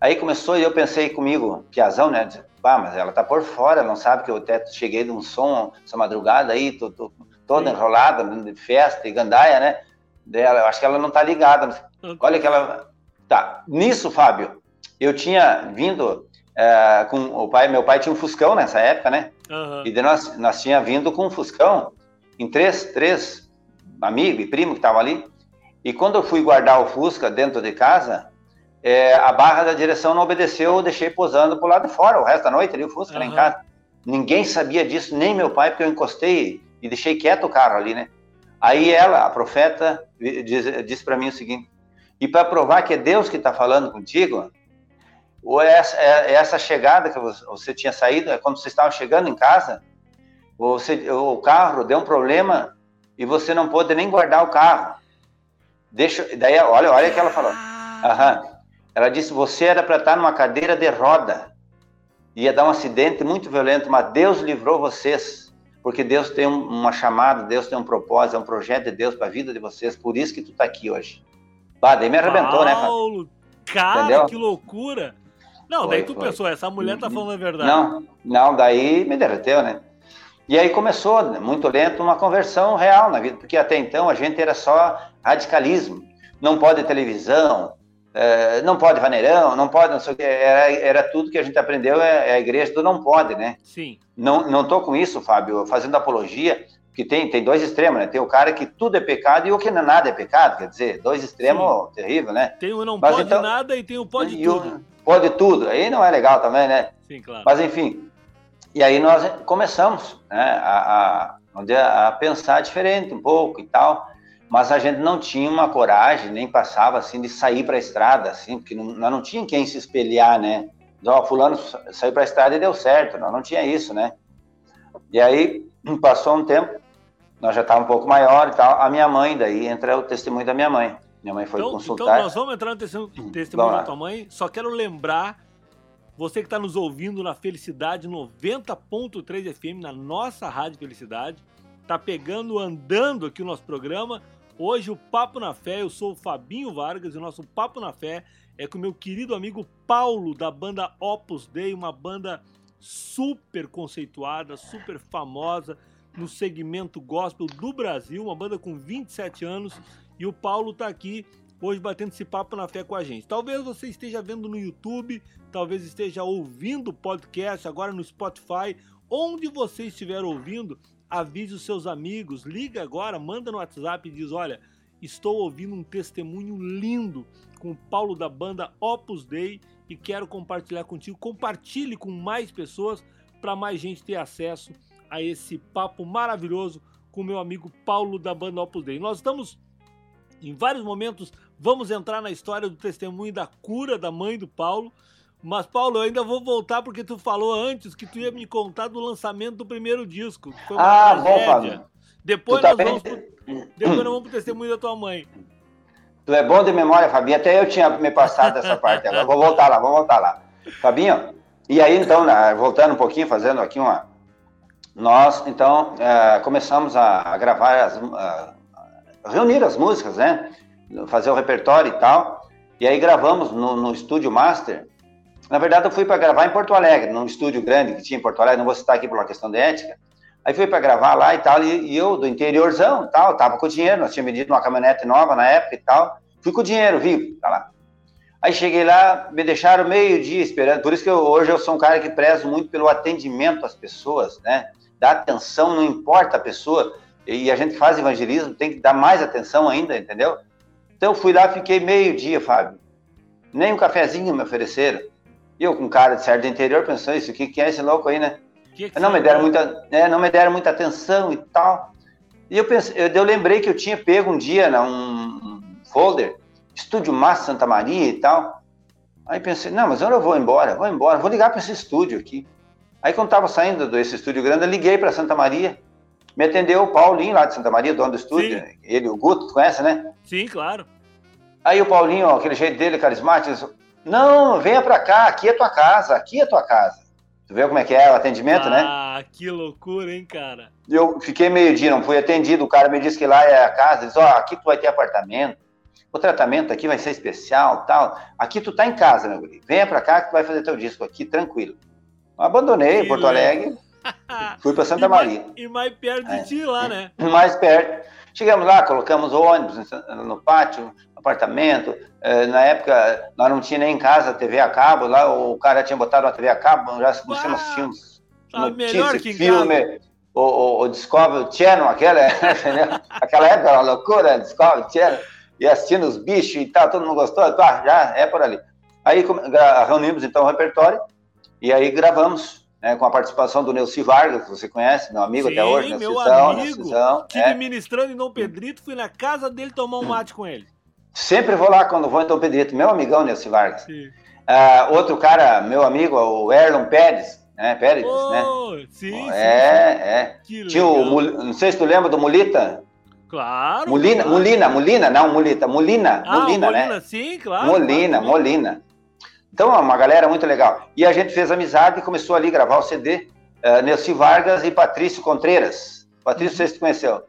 Aí começou e eu pensei comigo, piazão, né? Ah, mas ela tá por fora, não sabe que eu até cheguei de um som essa madrugada aí, tô, tô toda Sim. enrolada, de festa e gandaia, né? dela. Eu acho que ela não está ligada. Olha que ela. Tá. Nisso, Fábio, eu tinha vindo é, com o pai. Meu pai tinha um Fuscão nessa época, né? Uhum. E nós, nós tinha vindo com um Fuscão em três, três amigos e primo que estavam ali. E quando eu fui guardar o Fusca dentro de casa, é, a barra da direção não obedeceu, eu deixei posando pro lado de fora o resto da noite ali, o Fusca uhum. lá em casa. Ninguém sabia disso, nem meu pai, porque eu encostei e deixei quieto o carro ali, né? Aí ela, a profeta, diz, diz para mim o seguinte: e para provar que é Deus que está falando contigo, ou é essa, é essa chegada que você tinha saído, é quando você estava chegando em casa, você, o carro deu um problema e você não pôde nem guardar o carro. Deixa, daí, olha, olha o que ela falou. Ah. Aham. Ela disse: você era para estar numa cadeira de roda, ia dar um acidente muito violento, mas Deus livrou vocês porque Deus tem uma chamada, Deus tem um propósito, é um projeto de Deus para a vida de vocês, por isso que tu tá aqui hoje. Bah, daí me arrebentou, né, Paulo, né? Cara, Entendeu? que loucura! Não, foi, daí tu foi. pensou, essa mulher tá falando a verdade. Não, não, daí me derreteu, né? E aí começou, muito lento, uma conversão real na vida, porque até então a gente era só radicalismo. Não pode televisão, é, não pode vaneirão, não pode, não sei o que, era, era tudo que a gente aprendeu, é, é, a igreja do não pode, né? Sim. Não, não tô com isso, Fábio, fazendo apologia, que tem, tem dois extremos, né? Tem o cara que tudo é pecado e o que não é nada é pecado, quer dizer, dois extremos Sim. terrível, né? Tem o não Mas, pode então, nada e tem o pode tudo. O pode tudo, aí não é legal também, né? Sim, claro. Mas enfim, e aí nós começamos né, a, a, a pensar diferente um pouco e tal, mas a gente não tinha uma coragem, nem passava assim de sair para a estrada, assim, porque não, nós não tinha quem se espelhar, né? Ó, fulano saiu para a estrada e deu certo, nós não tinha isso, né? E aí passou um tempo, nós já estávamos um pouco maior e tal, a minha mãe, daí entra o testemunho da minha mãe. Minha mãe foi então, consultar. Então nós vamos entrar no testemunho, hum, da tua mãe, só quero lembrar você que está nos ouvindo na Felicidade 90.3 FM, na nossa Rádio Felicidade, tá pegando, andando aqui o nosso programa, Hoje o Papo na Fé, eu sou o Fabinho Vargas e o nosso Papo na Fé é com o meu querido amigo Paulo da banda Opus Dei, uma banda super conceituada, super famosa no segmento gospel do Brasil, uma banda com 27 anos e o Paulo tá aqui hoje batendo esse papo na fé com a gente. Talvez você esteja vendo no YouTube, talvez esteja ouvindo o podcast agora no Spotify, onde você estiver ouvindo, avise os seus amigos, liga agora, manda no WhatsApp e diz: Olha, estou ouvindo um testemunho lindo com o Paulo da banda Opus Dei e quero compartilhar contigo. Compartilhe com mais pessoas para mais gente ter acesso a esse papo maravilhoso com meu amigo Paulo da banda Opus Dei. Nós estamos em vários momentos, vamos entrar na história do testemunho da cura da mãe do Paulo. Mas, Paulo, eu ainda vou voltar porque tu falou antes que tu ia me contar do lançamento do primeiro disco. ah, bom, Fábio. Depois, tá nós, vamos pro... Depois nós vamos pro testemunho da tua mãe. Tu é bom de memória, Fabinho. Até eu tinha me passado dessa parte agora. Vou voltar lá, vou voltar lá. Fabinho, e aí então, voltando um pouquinho, fazendo aqui uma. Nós, então, é, começamos a, gravar, as, a, reunir as músicas, né? Fazer o repertório e tal. E aí gravamos no, no estúdio Master. Na verdade, eu fui para gravar em Porto Alegre, num estúdio grande que tinha em Porto Alegre, não vou citar aqui por uma questão de ética. Aí fui para gravar lá e tal, e, e, eu, do interiorzão tal, tava com dinheiro, nós tínhamos vendido uma caminhonete nova na época e tal. Fui com dinheiro vivo, tá lá. Aí cheguei lá, me deixaram meio dia esperando. Por isso que eu, hoje eu sou um cara que prezo muito pelo atendimento às pessoas, né? Dar atenção, não importa a pessoa. E a gente faz evangelismo, tem que dar mais atenção ainda, entendeu? Então eu fui lá, fiquei meio dia, Fábio. Nem um cafezinho me ofereceram. E eu com cara de certo do interior pensando isso, o que, que é esse louco aí, né? Que que não me deram muita, né, não me deram muita atenção e tal. E eu pensei, eu, eu lembrei que eu tinha pego um dia, né, um, folder, Estúdio Massa Santa Maria e tal. Aí pensei, não, mas eu vou embora, vou embora, vou ligar para esse estúdio aqui. Aí quando estava saindo desse estúdio grande, eu liguei para Santa Maria. Me atendeu o Paulinho lá de Santa Maria, dono do estúdio. Sim. Ele, o Guto, tu conhece, né? Sim, claro. Aí o Paulinho, ó, aquele jeito dele, carismático, disse, não, venha para cá, aqui é tua casa, aqui é tua casa. Tu vê como é que é o atendimento, ah, né? Ah, que loucura, hein, cara? Eu fiquei meio dia, não fui atendido, o cara me disse que lá é a casa, disse, ó, aqui tu vai ter apartamento, o tratamento aqui vai ser especial, tal. Aqui tu tá em casa, meu guri. Venha para cá que tu vai fazer teu disco aqui, tranquilo. Abandonei que Porto Alegre, fui para Santa e Maria. Mais, e mais perto de é. ti lá, né? Mais perto. Chegamos lá, colocamos o ônibus no pátio, apartamento. É, na época, nós não tinha nem em casa TV a cabo, lá o cara tinha botado uma TV a cabo, já começamos a assistir uns tá que filme, o, o, o Discovery Channel, aquela, aquela época era uma loucura, Discovery Channel e assistindo os bichos e tal, todo mundo gostou, tá, já é por ali. Aí reunimos então o repertório e aí gravamos, né, com a participação do Neuci Vargas, que você conhece, meu amigo Sim, até hoje, meu Cisão, amigo, Cisão, tive é. ministrando em Dom Pedrito, fui na casa dele tomar um mate com ele. Sempre vou lá quando vou em Dom Pedrito, meu amigão Neuci Vargas. Uh, outro cara, meu amigo, o Erlon Pérez, né, Pérez, oh, né? Sim, é, sim. É, é. Tinha o, não sei se tu lembra do Mulita, Claro. Molina, claro. Molina, Molina, não Mulita, Molina, ah, Molina, Molina, né? Sim, claro. Molina, claro. Molina. Então, é uma galera muito legal. E a gente fez amizade e começou ali a gravar o CD. Uh, Nelci Vargas e Patrício Contreiras. Patrício, você conheceu.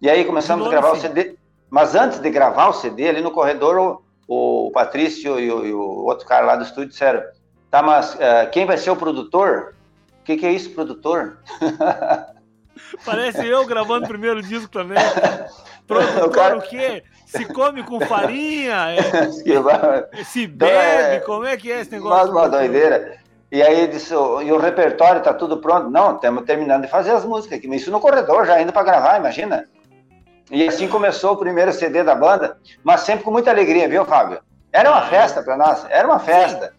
E aí começamos a gravar sim. o CD. Mas antes de gravar o CD, ali no corredor, o, o Patrício e o, e o, outro cara lá do estúdio disseram: tá, mas uh, quem vai ser o produtor? O que, que é isso, produtor? Parece eu gravando o primeiro disco também. Produtor o, cara... o quê? Se come com farinha? É... Se bebe? É... Como é que é esse negócio? Mas uma doideira. E aí disse, e o repertório tá tudo pronto? Não, estamos terminando de fazer as músicas aqui. Isso no corredor, já indo para gravar, imagina. E assim começou o primeiro CD da banda, mas sempre com muita alegria, viu, Fábio? Era uma festa para nós, era uma festa.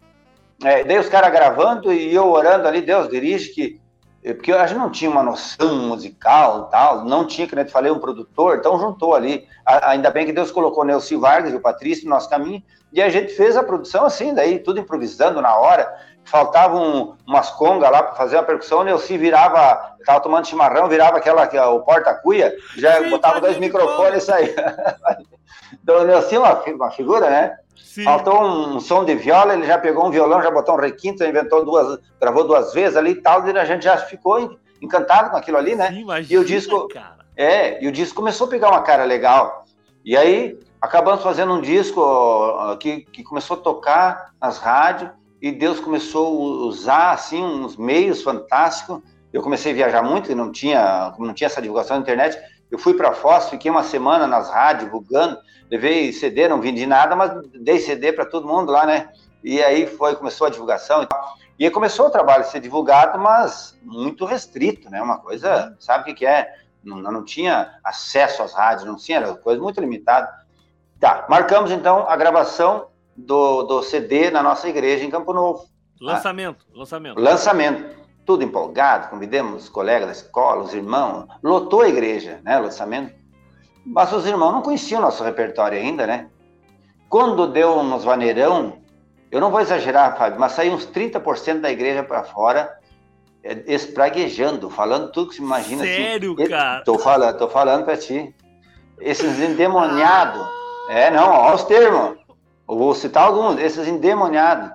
É, daí os caras gravando e eu orando ali, Deus dirige que porque a gente não tinha uma noção musical tal, não tinha, como eu te falei, um produtor, então juntou ali. ainda bem que Deus colocou o Nelson Vargas e o Patrício no nosso caminho, e a gente fez a produção assim, daí tudo improvisando na hora. Faltavam umas congas lá para fazer a percussão, o Nelson virava, estava tomando chimarrão, virava aquela, aquela o porta-cuia, já Sim, botava dois microfones e saía. então o Nelson é uma, uma figura, né? Sim. Faltou um, som de viola, ele já pegou um violão, já botou um requinto, inventou duas, gravou duas vezes ali e tal, e a gente já ficou encantado com aquilo ali, né? Sim, imagina, e o disco, cara. é, e o disco começou a pegar uma cara legal. E aí acabamos fazendo um disco que, que começou a tocar nas rádios e Deus começou a usar assim uns meios fantásticos. Eu comecei a viajar muito, e não tinha, não tinha essa divulgação na internet, eu fui para Foz, fiquei uma semana nas rádios divulgando, levei CD, não vendi nada, mas dei CD para todo mundo lá, né? E aí foi, começou a divulgação e tal. E aí começou o trabalho a ser divulgado, mas muito restrito, né? Uma coisa, sabe o que, que é? Não, não tinha acesso às rádios, não tinha, era coisa muito limitada. Tá, marcamos então a gravação do, do CD na nossa igreja em Campo Novo. Lançamento, ah, lançamento. Lançamento tudo empolgado, convidamos os colegas da escola, os irmãos, lotou a igreja, né, lançamento. Mas os irmãos não conheciam o nosso repertório ainda, né? Quando deu nos vaneirão, eu não vou exagerar, Fábio, mas saiu uns 30% da igreja para fora é, espraguejando, falando tudo que se imagina. Assim. Sério, assim. cara? Tô falando, tô falando pra ti. Esses endemoniados. É, não, olha os termos. Eu vou citar alguns. Esses endemoniados.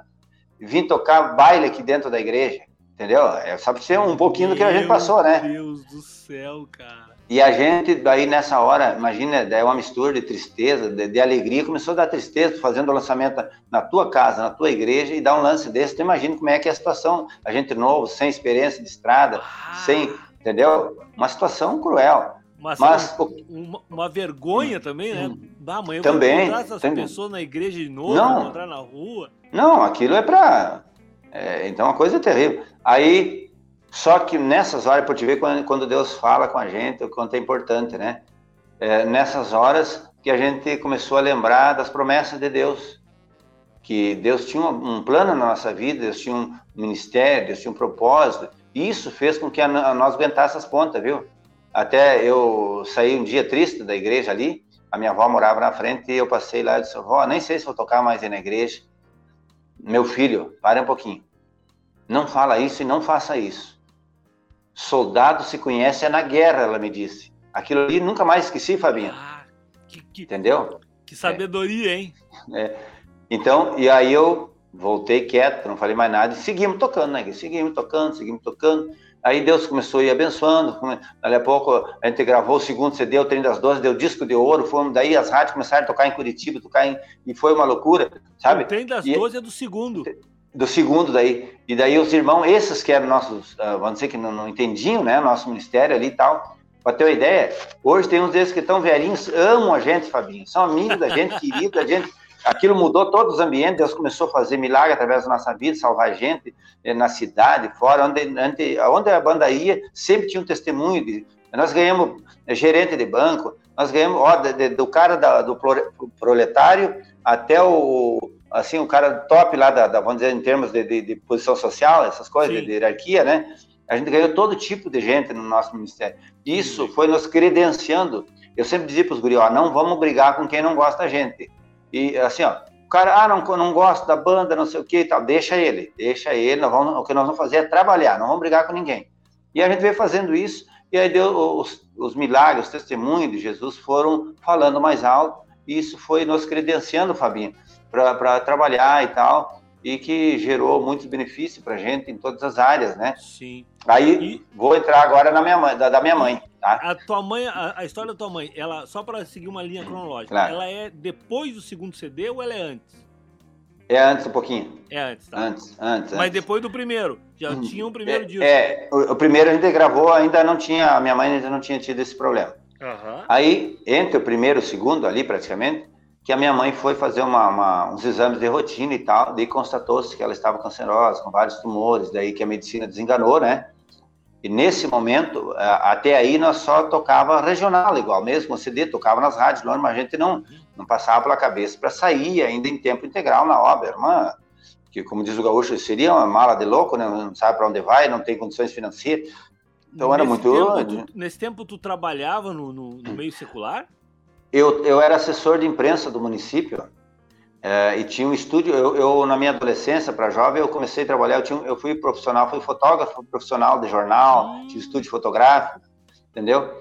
Vim tocar baile aqui dentro da igreja. Entendeu? É só pra ser um pouquinho do que a gente passou, né? Meu Deus do céu, cara. E a gente, daí nessa hora, imagina, daí uma mistura de tristeza, de, de, alegria, começou a dar tristeza, fazendo o lançamento na tua casa, na tua igreja, e dar um lance desse. Tu imagina como é que é a situação. A gente novo, sem experiência de estrada, ah. sem, entendeu? Uma situação cruel. Mas, Mas uma, uma, vergonha também, né? Da hum. também, encontrar essas também. pessoas na igreja de novo, não, encontrar na rua. Não, aquilo é para. É, então, uma coisa terrível. Aí só que nessas horas, te ver quando, Deus fala com a gente, o quanto é importante, né? É, nessas horas que a gente começou a lembrar das promessas de Deus. Que Deus tinha um, plano na nossa vida, Deus tinha um ministério, Deus tinha um propósito. E isso fez com que a, a nós aguentássemos as pontas, viu? Até eu saí um dia triste da igreja ali, a minha avó morava na frente e eu passei lá e disse, vó, nem sei se vou tocar mais na igreja. Meu filho, para um pouquinho. Não fala isso e não faça isso Soldado se conhece é na guerra, ela me disse. Aquilo ali nunca mais esqueci, Fabinho. Ah, que, que, Entendeu? Que sabedoria, é. hein? É. Então, e aí eu voltei quieto, não falei mais nada, e seguimos tocando, né? Seguimos tocando, seguimos tocando. Aí Deus começou a ir abençoando. Daqui a pouco a gente gravou o segundo CD, o Trem das Doze, deu disco de ouro. Fomos, daí as rádios começaram a tocar em Curitiba, tocar em, e foi uma loucura, sabe? O Trem das Doze é do segundo do segundo daí. E daí os irmãos, esses que eram nossos, uh, vamos dizer que não, não entendiam, né, nosso ministério ali e tal, para ter uma ideia, hoje tem uns desses que estão velhinhos, amam a gente, Fabinho, são amigos da gente, queridos da gente, aquilo mudou todos os ambientes, Deus começou a fazer milagre através da nossa vida, salvar gente eh, na cidade, fora, onde, onde, onde a banda ia, sempre tinha um testemunho, de, nós ganhamos eh, gerente de banco, nós ganhamos, ó, de, de, do cara da, do proletário até o, assim, o cara top lá, da, da vamos dizer, em termos de, de, de posição social, essas coisas, de, de, hierarquia, né? A gente ganhou todo tipo de gente no nosso ministério. Isso foi nos credenciando. Eu sempre dizia para os guri, ó, não vamos brigar com quem não gosta da gente. E assim, ó, o cara, ah, não, não gosta da banda, não sei o que e tal, deixa ele, deixa ele, nós vamos, o que nós vamos fazer é trabalhar, não vamos brigar com ninguém. E a gente veio fazendo isso, e aí deu, os, os milagres, os testemunhos de Jesus foram falando mais alto, e isso foi nos credenciando, Fabinho, para trabalhar e tal, e que gerou muitos benefícios para a gente em todas as áreas, né? Sim. Aí e... vou entrar agora na minha mãe, da, da minha mãe, tá? A tua mãe, a, a história da tua mãe, ela só para seguir uma linha cronológica, claro. ela é depois do segundo CD ou ela é antes? É antes um pouquinho. É antes, tá? Antes, antes. Mas antes. depois do primeiro, já hum, tinha um primeiro é, disco. É, o, o, primeiro a gente gravou, ainda não tinha, a minha mãe ainda não tinha tido esse problema. Uhum. Aí, entre o primeiro e o segundo ali, praticamente, que a minha mãe foi fazer uma, uma, uns exames de rotina e tal, daí constatou-se que ela estava cancerosa, com vários tumores, daí que a medicina desenganou, né? E nesse momento, até aí nós só tocava regional, igual mesmo o CD, tocava nas rádios, mas a gente não, não passava pela cabeça para sair ainda em tempo integral na obra. Uma, que, como diz o gaúcho, seria uma mala de louco, né? não sabe para onde vai, não tem condições financeiras. Então nesse era muito. Tempo, tu, nesse tempo, tu trabalhava no, no, no meio secular? Eu, eu era assessor de imprensa do município é, e tinha um estúdio. Eu, eu na minha adolescência, para jovem, eu comecei a trabalhar. Eu, tinha, eu fui profissional, fui fotógrafo profissional de jornal, hum. tinha estúdio fotográfico, entendeu?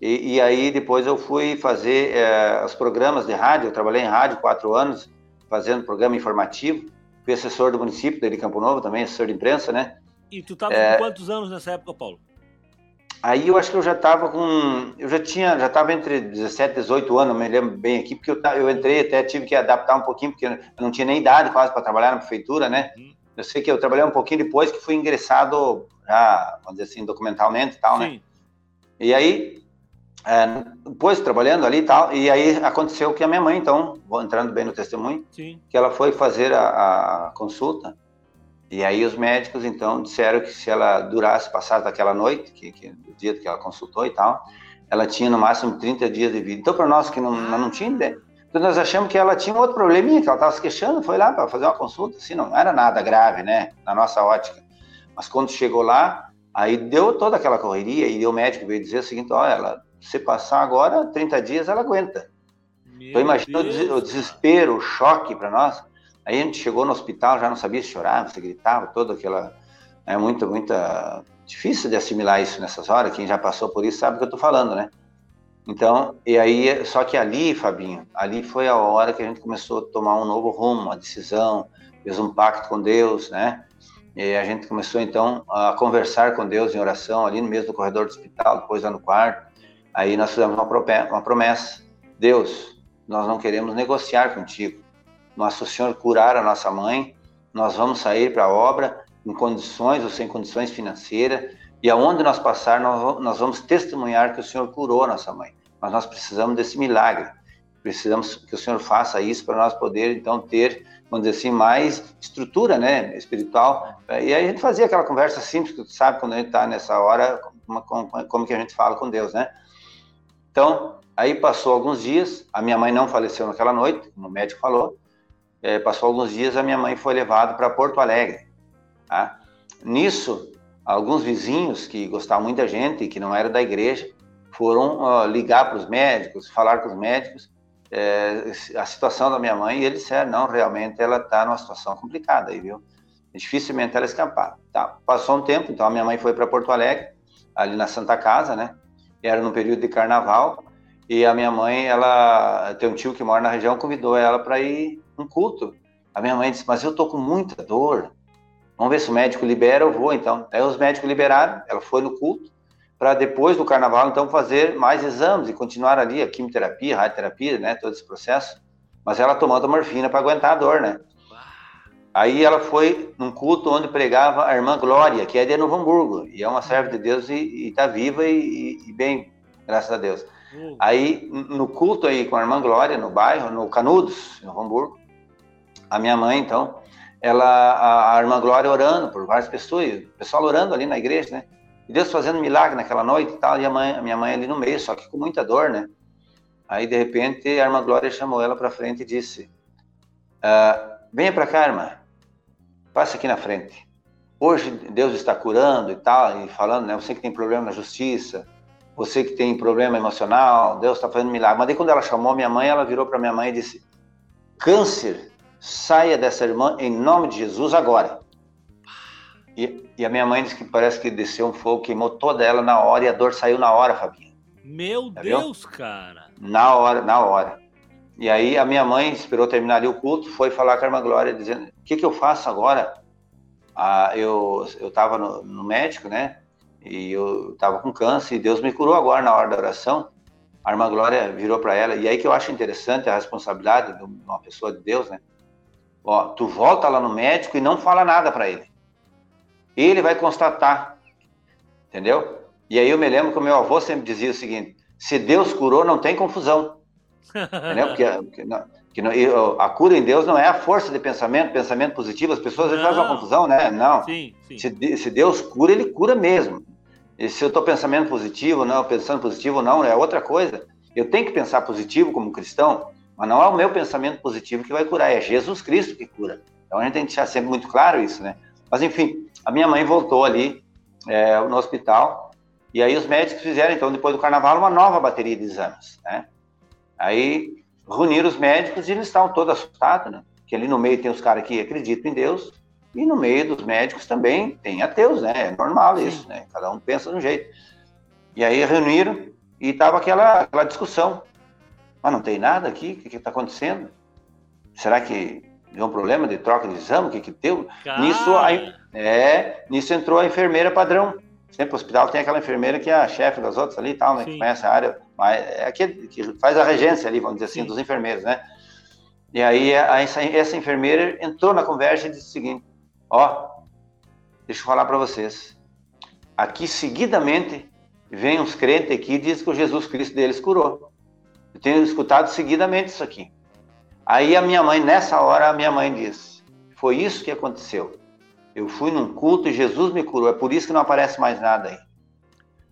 E, e, aí depois eu fui fazer é, os programas de rádio. Eu trabalhei em rádio quatro anos, fazendo programa informativo. Fui assessor do município de Campo Novo também, assessor de imprensa, né? E tu estava é, com quantos anos nessa época, Paulo? Aí eu acho que eu já estava com. Eu já tinha, já estava entre 17 e 18 anos, me lembro bem aqui, porque eu, eu entrei, até tive que adaptar um pouquinho, porque eu não tinha nem idade quase para trabalhar na prefeitura, né? Uhum. Eu sei que eu trabalhei um pouquinho depois que fui ingressado, já, vamos dizer assim, documentalmente e tal, né? Sim. né? E aí, é, depois trabalhando ali e tal, e aí aconteceu que a minha mãe, então, vou entrando bem no testemunho, Sim. que ela foi fazer a, a consulta e aí os médicos, então, disseram que se ela durasse, passasse daquela noite, que, que, o dia que ela consultou e tal, ela tinha no máximo 30 dias de vida. Então, para nós que não, não tinha ideia, então nós achamos que ela tinha um outro probleminha, que ela estava se queixando, foi lá para fazer uma consulta, assim, não era nada grave, né, na nossa ótica. Mas quando chegou lá, aí deu toda aquela correria, e o médico veio dizer o seguinte, olha, ela, se passar agora, 30 dias, ela aguenta. Meu então imagina o desespero, o choque para nós. Aí a gente chegou no hospital, já não sabia se chorar, se gritava, toda aquela, É muito, muito difícil de assimilar isso nessas horas. Quem já passou por isso sabe o que eu estou falando, né? Então, e aí, só que ali, Fabinho, ali foi a hora que a gente começou a tomar um novo rumo, uma decisão, fez um pacto com Deus, né? E a gente começou então a conversar com Deus em oração, ali no mesmo do corredor do hospital, depois lá no quarto. Aí nós fizemos uma promessa: Deus, nós não queremos negociar contigo. Mas se o Senhor curar a nossa mãe, nós vamos sair para a obra em condições ou sem condições financeiras, e aonde nós passar, nós vamos testemunhar que o Senhor curou a nossa mãe. Mas nós precisamos desse milagre. Precisamos que o Senhor faça isso para nós poder, então, ter, vamos dizer assim, mais estrutura, né, espiritual. E aí a gente fazia aquela conversa simples, que tu sabe, quando a gente está nessa hora, como, como, que a gente fala com Deus, né? Então, aí passou alguns dias, a minha mãe não faleceu naquela noite, como o médico falou, é, passou alguns dias, a minha mãe foi levada para Porto Alegre. Tá? Nisso, alguns vizinhos que gostavam muito da gente e que não eram da igreja foram ligar para os médicos, falar com os médicos é, a situação da minha mãe e eles disseram, não, realmente ela está numa situação complicada aí, viu? Dificilmente ela escapar. Tá, passou um tempo, então a minha mãe foi para Porto Alegre, ali na Santa Casa, né? Era no período de carnaval e a minha mãe, ela tem um tio que mora na região, convidou ela para ir um culto. A minha mãe disse, mas eu tô com muita dor, Vamos ver se o médico libera, eu vou então. Aí os médicos liberaram, ela foi no culto, para depois do carnaval, então, fazer mais exames e continuar ali a quimioterapia, radioterapia, né, todo esse processo. Mas ela tomando morfina para aguentar a dor, né? Aí ela foi num culto onde pregava a irmã Glória, que é de Novo Hamburgo, e é uma serva de Deus e está viva e, e, bem, graças a Deus. Uhum. Aí, no culto aí com a irmã Glória, no bairro, no Canudos, em Novo Hamburgo, a minha mãe, então, ela, a, a irmã Glória orando por várias pessoas, o pessoal orando ali na igreja, né? E Deus fazendo milagre naquela noite e tal, e a, mãe, a minha mãe ali no meio, só que com muita dor, né? Aí, de repente, a irmã Glória chamou ela para frente e disse: ah, Venha para cá, irmã, passe aqui na frente. Hoje Deus está curando e tal, e falando, né? Você que tem problema na justiça, você que tem problema emocional, Deus está fazendo milagre. Mas daí, quando ela chamou minha mãe, ela virou para minha mãe e disse: Câncer saia dessa irmã em nome de Jesus agora. E, e, a minha mãe disse que parece que desceu um fogo, queimou toda ela na hora e a dor saiu na hora, Fabinho. Meu tá Deus, viu? cara. Na hora, na hora. E aí a minha mãe esperou terminar ali o culto, foi falar com a irmã Glória, dizendo: O que, que eu faço agora? Ah, eu eu estava no, no, médico, né? E eu estava com câncer e Deus me curou agora na hora da oração. A irmã Glória virou para ela, e aí que eu acho interessante a responsabilidade de uma pessoa de Deus, né? Ó, tu volta lá no médico e não fala nada para ele. Ele vai constatar. Entendeu? E aí eu me lembro que o meu avô sempre dizia o seguinte: se Deus curou, não tem confusão. Entendeu? Porque, porque não, que não, a cura em Deus não é a força de pensamento, pensamento positivo. As pessoas não. fazem uma confusão, né? Não. Sim, sim. Se, se, Deus cura, ele cura mesmo. E se eu estou pensando positivo, não, pensando positivo, não, é outra coisa. Eu tenho que pensar positivo como cristão, mas não é o meu pensamento positivo que vai curar, é Jesus Cristo que cura. Então a gente tem que deixar sempre muito claro isso, né? Mas enfim, a minha mãe voltou ali é, no hospital e aí os médicos fizeram, então, depois do carnaval, uma nova bateria de exames, né? Aí reuniram os médicos e eles estavam todos assustados, né? Que ali no meio tem os caras que acreditam em Deus e no meio dos médicos também tem ateus, né? É normal isso, né? Cada um pensa de um jeito. E aí reuniram e tava aquela, aquela discussão. Mas não tem nada aqui? O que está acontecendo? Será que deu um problema de troca de exame? O que, que deu? Nisso, aí, é, nisso entrou a enfermeira padrão. Sempre o hospital tem aquela enfermeira que é a chefe das outras ali e tal, né? Sim. Que conhece a área, mas é aquele que faz a regência ali, vamos dizer assim, Sim. dos enfermeiros, né? E aí a, essa, essa enfermeira entrou na conversa e disse o seguinte: Ó, deixa eu falar para vocês. Aqui seguidamente vem uns crentes aqui e diz que o Jesus Cristo deles curou. Eu tenho escutado seguidamente isso aqui. Aí a minha mãe, nessa hora, a minha mãe disse: Foi isso que aconteceu. Eu fui num culto e Jesus me curou. É por isso que não aparece mais nada aí.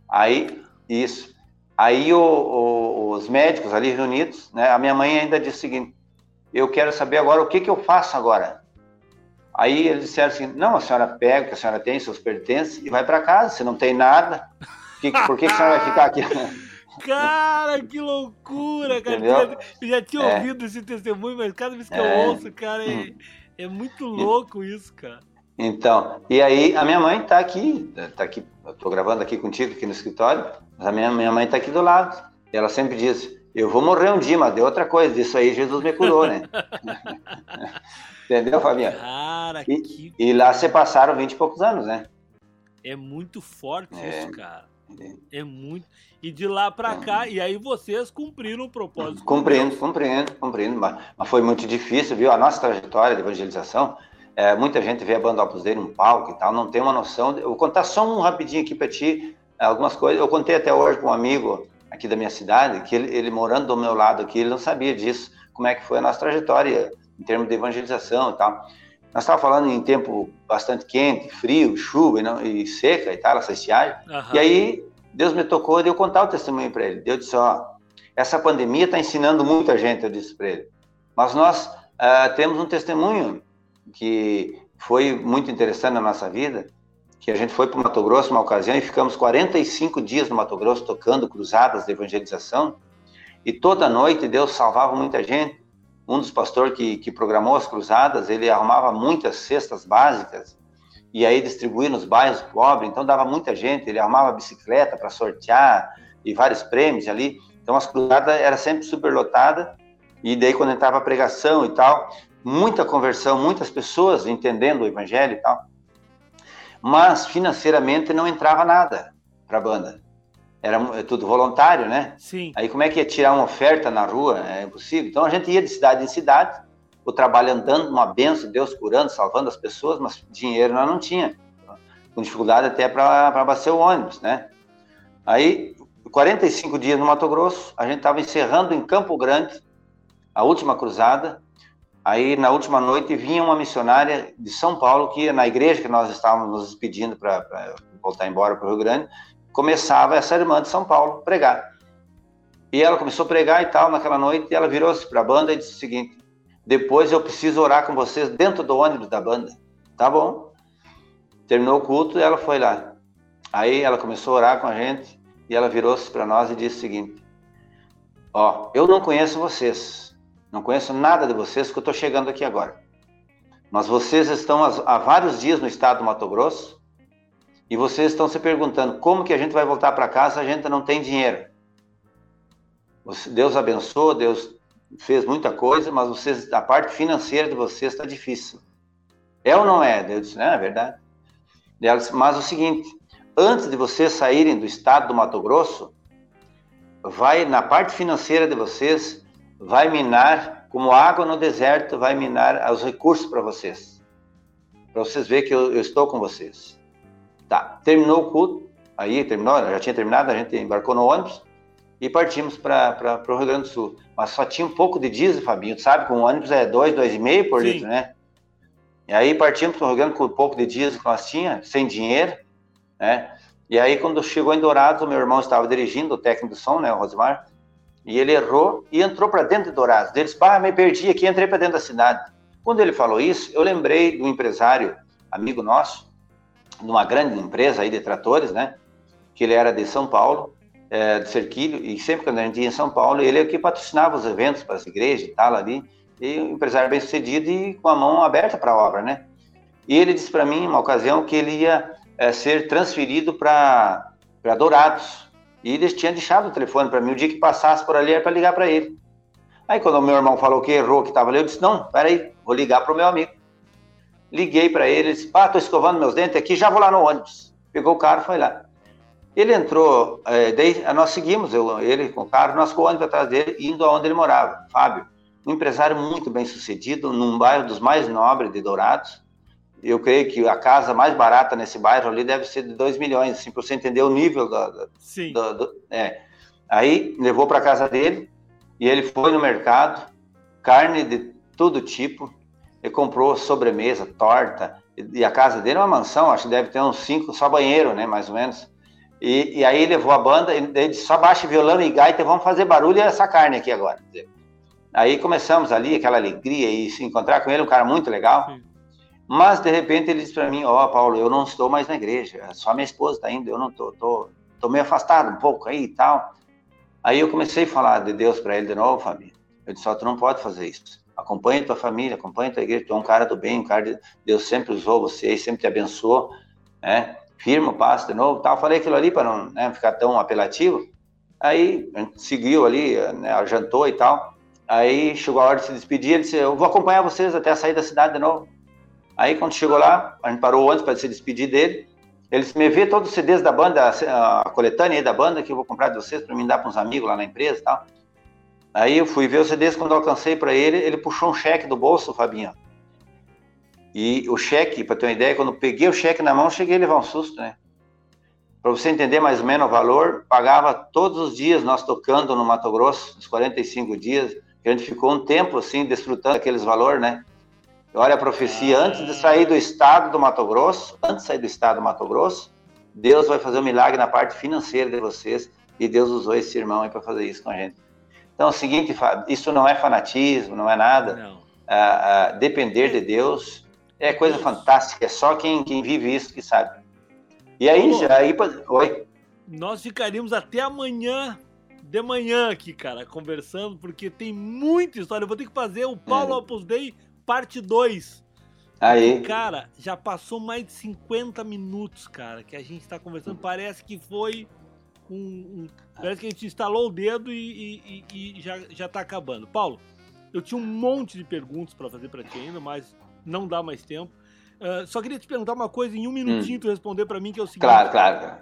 Aí, isso. Aí o, o, os médicos ali reunidos, né, a minha mãe ainda disse o seguinte: Eu quero saber agora o que, que eu faço agora. Aí eles disseram assim: Não, a senhora pega o que a senhora tem, seus pertences, e vai para casa. Se não tem nada, por que, que a senhora vai ficar aqui? Cara, que loucura, cara. Entendeu? Eu já tinha é. ouvido esse testemunho, mas cada vez que é. eu ouço, cara, é, hum. é muito louco isso, cara. Então, e aí a minha mãe está aqui, está aqui, estou gravando aqui contigo aqui no escritório, mas a minha, minha mãe está aqui do lado. E ela sempre diz, eu vou morrer um dia, mas de outra coisa, disso aí Jesus me curou, né? Entendeu, Fabiano? Cara, e, que... e lá se passaram vinte e poucos anos, né? É muito forte é, isso, cara. É. muito. E de lá para é. cá, e aí vocês cumpriram o propósito. Cumprindo, cumprindo, cumprindo. Mas, mas, foi muito difícil, viu? A nossa trajetória de evangelização, é, muita gente vê a banda Opus Dei num palco e tal, não tem uma noção. Eu vou contar só um rapidinho aqui para ti, algumas coisas. Eu contei até hoje com um amigo aqui da minha cidade, que ele, ele morando do meu lado aqui, ele não sabia disso, como é que foi a nossa trajetória em termos de evangelização e tal. Nós estávamos falando em tempo bastante quente, frio, chuva e, não, e seca e tal, essa estiagem. Uhum. E aí Deus me tocou de eu contar o testemunho para ele. Eu disse, ó, essa pandemia está ensinando muita gente, eu disse para ele. Mas nós uh, temos um testemunho que foi muito interessante na nossa vida, que a gente foi para o Mato Grosso uma ocasião e ficamos 45 dias no Mato Grosso tocando cruzadas de evangelização. E toda noite Deus salvava muita gente um dos pastores que, que programou as cruzadas, ele arrumava muitas cestas básicas e aí distribuía nos bairros pobres, então dava muita gente, ele arrumava bicicleta para sortear e vários prêmios ali. Então as cruzadas era sempre superlotada e daí quando entrava a pregação e tal, muita conversão, muitas pessoas entendendo o evangelho e tal. Mas financeiramente não entrava nada para a banda era é tudo voluntário, né? Sim. Aí como é que ia tirar uma oferta na rua? É impossível. Então a gente ia de cidade em cidade, o trabalho andando, uma benção, Deus curando, salvando as pessoas, mas dinheiro nós não tinha. Com dificuldade até para abastecer o ônibus, né? Aí, 45 dias no Mato Grosso, a gente estava encerrando em Campo Grande a última cruzada. Aí, na última noite, vinha uma missionária de São Paulo, que ia na igreja que nós estávamos nos despedindo para voltar embora para o Rio Grande, começava essa irmã de São Paulo pregar. E ela começou a pregar e tal naquela noite, e ela virou-se para a banda e disse o seguinte: depois eu preciso orar com vocês dentro do ônibus da banda. Tá bom. Terminou o culto e ela foi lá. Aí ela começou a orar com a gente e ela virou-se para nós e disse o seguinte: Ó, eu não conheço vocês, não conheço nada de vocês, que eu estou chegando aqui agora. Mas vocês estão há vários dias no estado do Mato Grosso e vocês estão se perguntando como que a gente vai voltar para casa se a gente não tem dinheiro. Deus abençoou, Deus fez muita coisa, mas vocês, a parte financeira de vocês está difícil. É ou não é? Deus disse, não, é verdade. Mas o seguinte, antes de vocês saírem do estado do Mato Grosso, vai na parte financeira de vocês, vai minar, como água no deserto, vai minar os recursos para vocês. Para vocês verem que eu, eu estou com vocês. Tá, terminou o culto, aí terminou, já tinha terminado, a gente embarcou no ônibus e partimos para o Rio Grande do Sul. Mas só tinha um pouco de diesel, Fabinho, sabe? Com o ônibus é dois, dois e meio por Sim. litro, né? E aí partimos para o Rio Grande com um pouco de diesel que nós tínhamos, sem dinheiro, né? E aí quando chegou em Dourados, o meu irmão estava dirigindo, o técnico do som, né, o Rosimar, e ele errou e entrou para dentro de Dourados. Ele disse, pá, me perdi aqui, entrei para dentro da cidade. Quando ele falou isso, eu lembrei do empresário, amigo nosso, numa grande empresa aí de tratores, né? Que ele era de São Paulo, é, de Cerquilho, e sempre quando a gente ia em São Paulo, ele é que patrocinava os eventos para as igrejas e tal ali, e um empresário bem sucedido e com a mão aberta para a obra, né? E ele disse para mim, uma ocasião, que ele ia é, ser transferido para Dourados, e eles tinham deixado o telefone para mim, o dia que passasse por ali era para ligar para ele. Aí quando o meu irmão falou que errou, que estava ali, eu disse, não, peraí, vou ligar para o meu amigo. Liguei para ele, disse, pá, tô escovando meus dentes aqui, já vou lá no ônibus. Pegou o carro, foi lá. Ele entrou, é, daí nós seguimos, eu, ele com o carro, nós com o ônibus atrás dele, indo aonde ele morava. Fábio, um empresário muito bem sucedido, num bairro dos mais nobres de Dourados. Eu creio que a casa mais barata nesse bairro ali deve ser de 2 milhões, assim, para você entender o nível. Sim. Do, do, é. Aí levou para casa dele e ele foi no mercado, carne de todo tipo, ele comprou sobremesa, torta, e a casa dele é uma mansão, acho que deve ter uns cinco, só banheiro, né, mais ou menos. E, e aí levou a banda, ele disse, só baixa violão e gaita, vamos fazer barulho e essa carne aqui agora. Aí começamos ali, aquela alegria, e se encontrar com ele, um cara muito legal. Sim. Mas, de repente, ele disse para mim, ó, oh, Paulo, eu não estou mais na igreja, só minha esposa está indo, eu não estou, tô, tô meio afastado um pouco aí e tal. Aí eu comecei a falar de Deus para ele de novo, família. Eu disse, ó, oh, tu não pode fazer isso. Acompanha tua família, acompanha tua igreja, tu é um cara do bem, um cara de Deus sempre usou você sempre te abençoou, né? Firma o passo de novo, tal. Falei aquilo ali para não né, ficar tão apelativo. Aí a gente seguiu ali, né, jantou e tal. Aí chegou a hora de se despedir, ele disse, eu vou acompanhar vocês até sair da cidade de novo. Aí quando chegou lá, a gente parou antes para se despedir dele. Ele disse, me vê todos os CDs da banda, a coletânea da banda, que eu vou comprar de vocês para me dar para uns amigos lá na empresa e tal. Aí eu fui ver os CDs, quando eu alcancei para ele, ele puxou um cheque do bolso, Fabinho. E o cheque, para ter uma ideia, quando eu peguei o cheque na mão, cheguei a levar um susto, né? Para você entender mais ou menos o valor, pagava todos os dias nós tocando no Mato Grosso, os 45 dias, que a gente ficou um tempo assim, desfrutando aqueles valores, né? Olha a profecia, antes de sair do estado do Mato Grosso, antes de sair do estado do Mato Grosso, Deus vai fazer um milagre na parte financeira de vocês, e Deus usou esse irmão aí para fazer isso com a gente. Então, é o seguinte, isso não é fanatismo, não é nada. Não. Ah, ah, depender de Deus é coisa fantástica, é só quem, quem vive isso que sabe. E aí, Ô, aí, oi? Nós ficaríamos até amanhã de manhã aqui, cara, conversando, porque tem muita história. Eu vou ter que fazer o Paulo é. Opus Dei parte 2. Aí. Cara, já passou mais de 50 minutos, cara, que a gente tá conversando. Parece que foi um. um parece que a gente instalou o dedo e, e, e, já, já tá acabando. Paulo, eu tinha um monte de perguntas para fazer para ti ainda, mas não dá mais tempo. Uh, só queria te perguntar uma coisa em um minutinho hum. tu responder para mim, que é o seguinte. Claro, claro.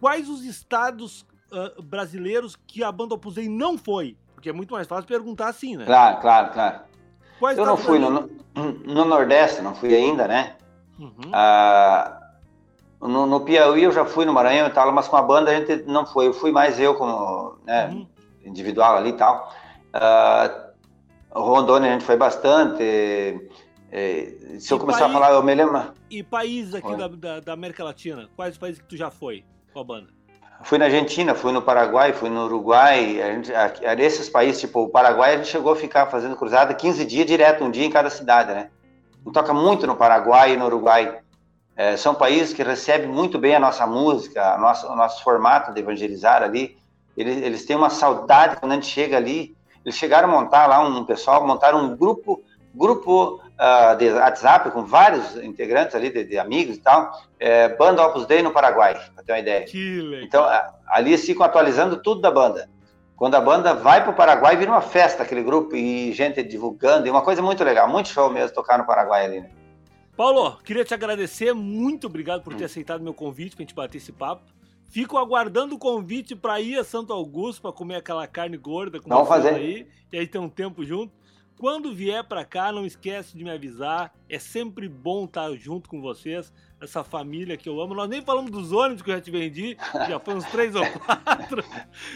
Quais os estados uh, brasileiros que a banda Opus Dei não foi? Porque é muito mais fácil perguntar assim, né? Claro, claro, claro. Quais eu não fui no, no, Nordeste, não fui ainda, né? Uhum. Ah, no, no, Piauí eu já fui no Maranhão e tal, mas com a banda a gente não foi. Eu fui mais eu como né, uhum. individual ali e tal. Ah, Rondônia a gente foi bastante. É, se eu começar país, a falar, eu me lembro. E países aqui da, da, da, América Latina? Quais países que tu já foi com a banda? Fui na Argentina, fui no Paraguai, fui no Uruguai. A gente, a, nesses países, tipo o Paraguai, a gente chegou a ficar fazendo cruzada 15 dias direto, um dia em cada cidade, né? toca muito no Paraguai e no Uruguai. É, são países que recebem muito bem a nossa música, a nossa, o nosso formato de evangelizar ali. Eles, eles têm uma saudade quando a gente chega ali. Eles chegaram a montar lá um pessoal, montaram um grupo, grupo uh, de WhatsApp com vários integrantes ali, de, de amigos e tal, é, Banda Opus Dei no Paraguai, para ter uma ideia. Então, ali eles ficam atualizando tudo da banda. Quando a banda vai para o Paraguai, vira uma festa aquele grupo e gente divulgando, e uma coisa muito legal, muito show mesmo tocar no Paraguai ali, né? Paulo, queria te agradecer, muito obrigado por ter aceitado meu convite para a gente bater esse papo. Fico aguardando o convite para ir a Santo Augusto para comer aquela carne gorda com Vamos fazer aí, e aí ter um tempo junto. Quando vier para cá, não esquece de me avisar. É sempre bom estar junto com vocês, essa família que eu amo. Nós nem falamos dos ônibus que eu já te vendi, já foi uns três ou quatro.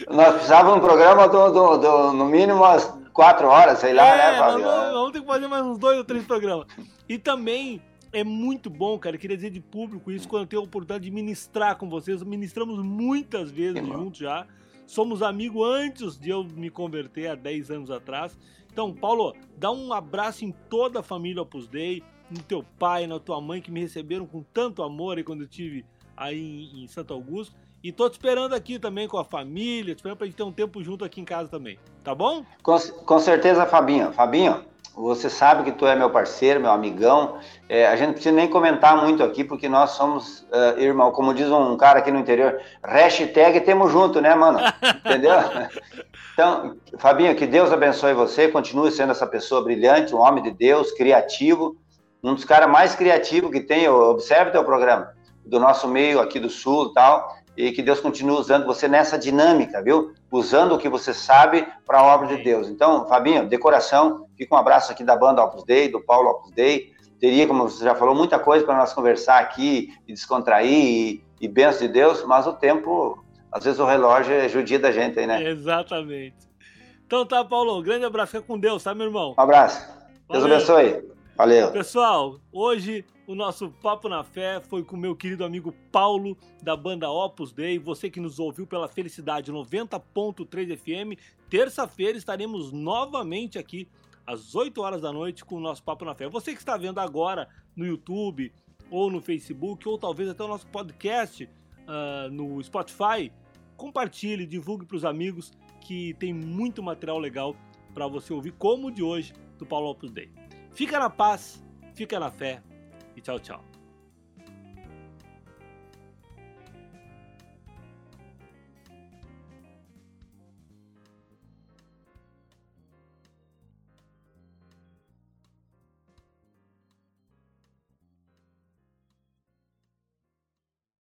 Nós precisávamos de um programa do, do, do, no mínimo umas quatro horas, sei lá, é, né, Fábio? Vamos, vamos ter que fazer mais uns dois ou três programas. E também é muito bom, cara. Eu queria dizer de público isso quando eu tenho a oportunidade de ministrar com vocês. Ministramos muitas vezes juntos já. Somos amigos antes de eu me converter há 10 anos atrás. Então, Paulo, dá um abraço em toda a família Opus Dei, no teu pai, na tua mãe, que me receberam com tanto amor aí quando eu estive aí em, Santo Augusto. E tô te esperando aqui também com a família, te esperando pra gente ter um tempo junto aqui em casa também, tá bom? Com, com certeza, Fabinho. Fabinho, você sabe que tu é meu parceiro, meu amigão. É, a gente não precisa nem comentar muito aqui, porque nós somos uh, irmão, como diz um cara aqui no interior, hashtag temos junto, né, mano? Entendeu? Então, Fabinho, que Deus abençoe você, continue sendo essa pessoa brilhante, um homem de Deus, criativo, um dos caras mais criativos que tem, observe teu programa, do nosso meio aqui do Sul e tal, e que Deus continue usando você nessa dinâmica, viu? Usando o que você sabe para a obra de Deus. Então, Fabinho, decoração, fica um abraço aqui da banda Opus Dei, do Paulo Opus Dei. Teria, como você já falou, muita coisa para nós conversar aqui e descontrair e, e benção de Deus, mas o tempo, às vezes o relógio é judia da gente aí, né? Exatamente. Então tá, Paulo, grande abraço, fica com Deus, tá, meu irmão? Um abraço. Deus Valeu. abençoe. Valeu. Pessoal, hoje o nosso Papo na Fé foi com meu querido amigo Paulo, da banda Opus Dei. Você que nos ouviu pela Felicidade 90.3 FM. Terça-feira estaremos novamente aqui às 8 horas da noite com o nosso Papo na Fé. Você que está vendo agora no YouTube ou no Facebook, ou talvez até o nosso podcast uh, no Spotify, compartilhe, divulgue para os amigos que tem muito material legal para você ouvir como o de hoje do Paulo Opus Dei. Fica na paz, fica na fé e tchau, tchau.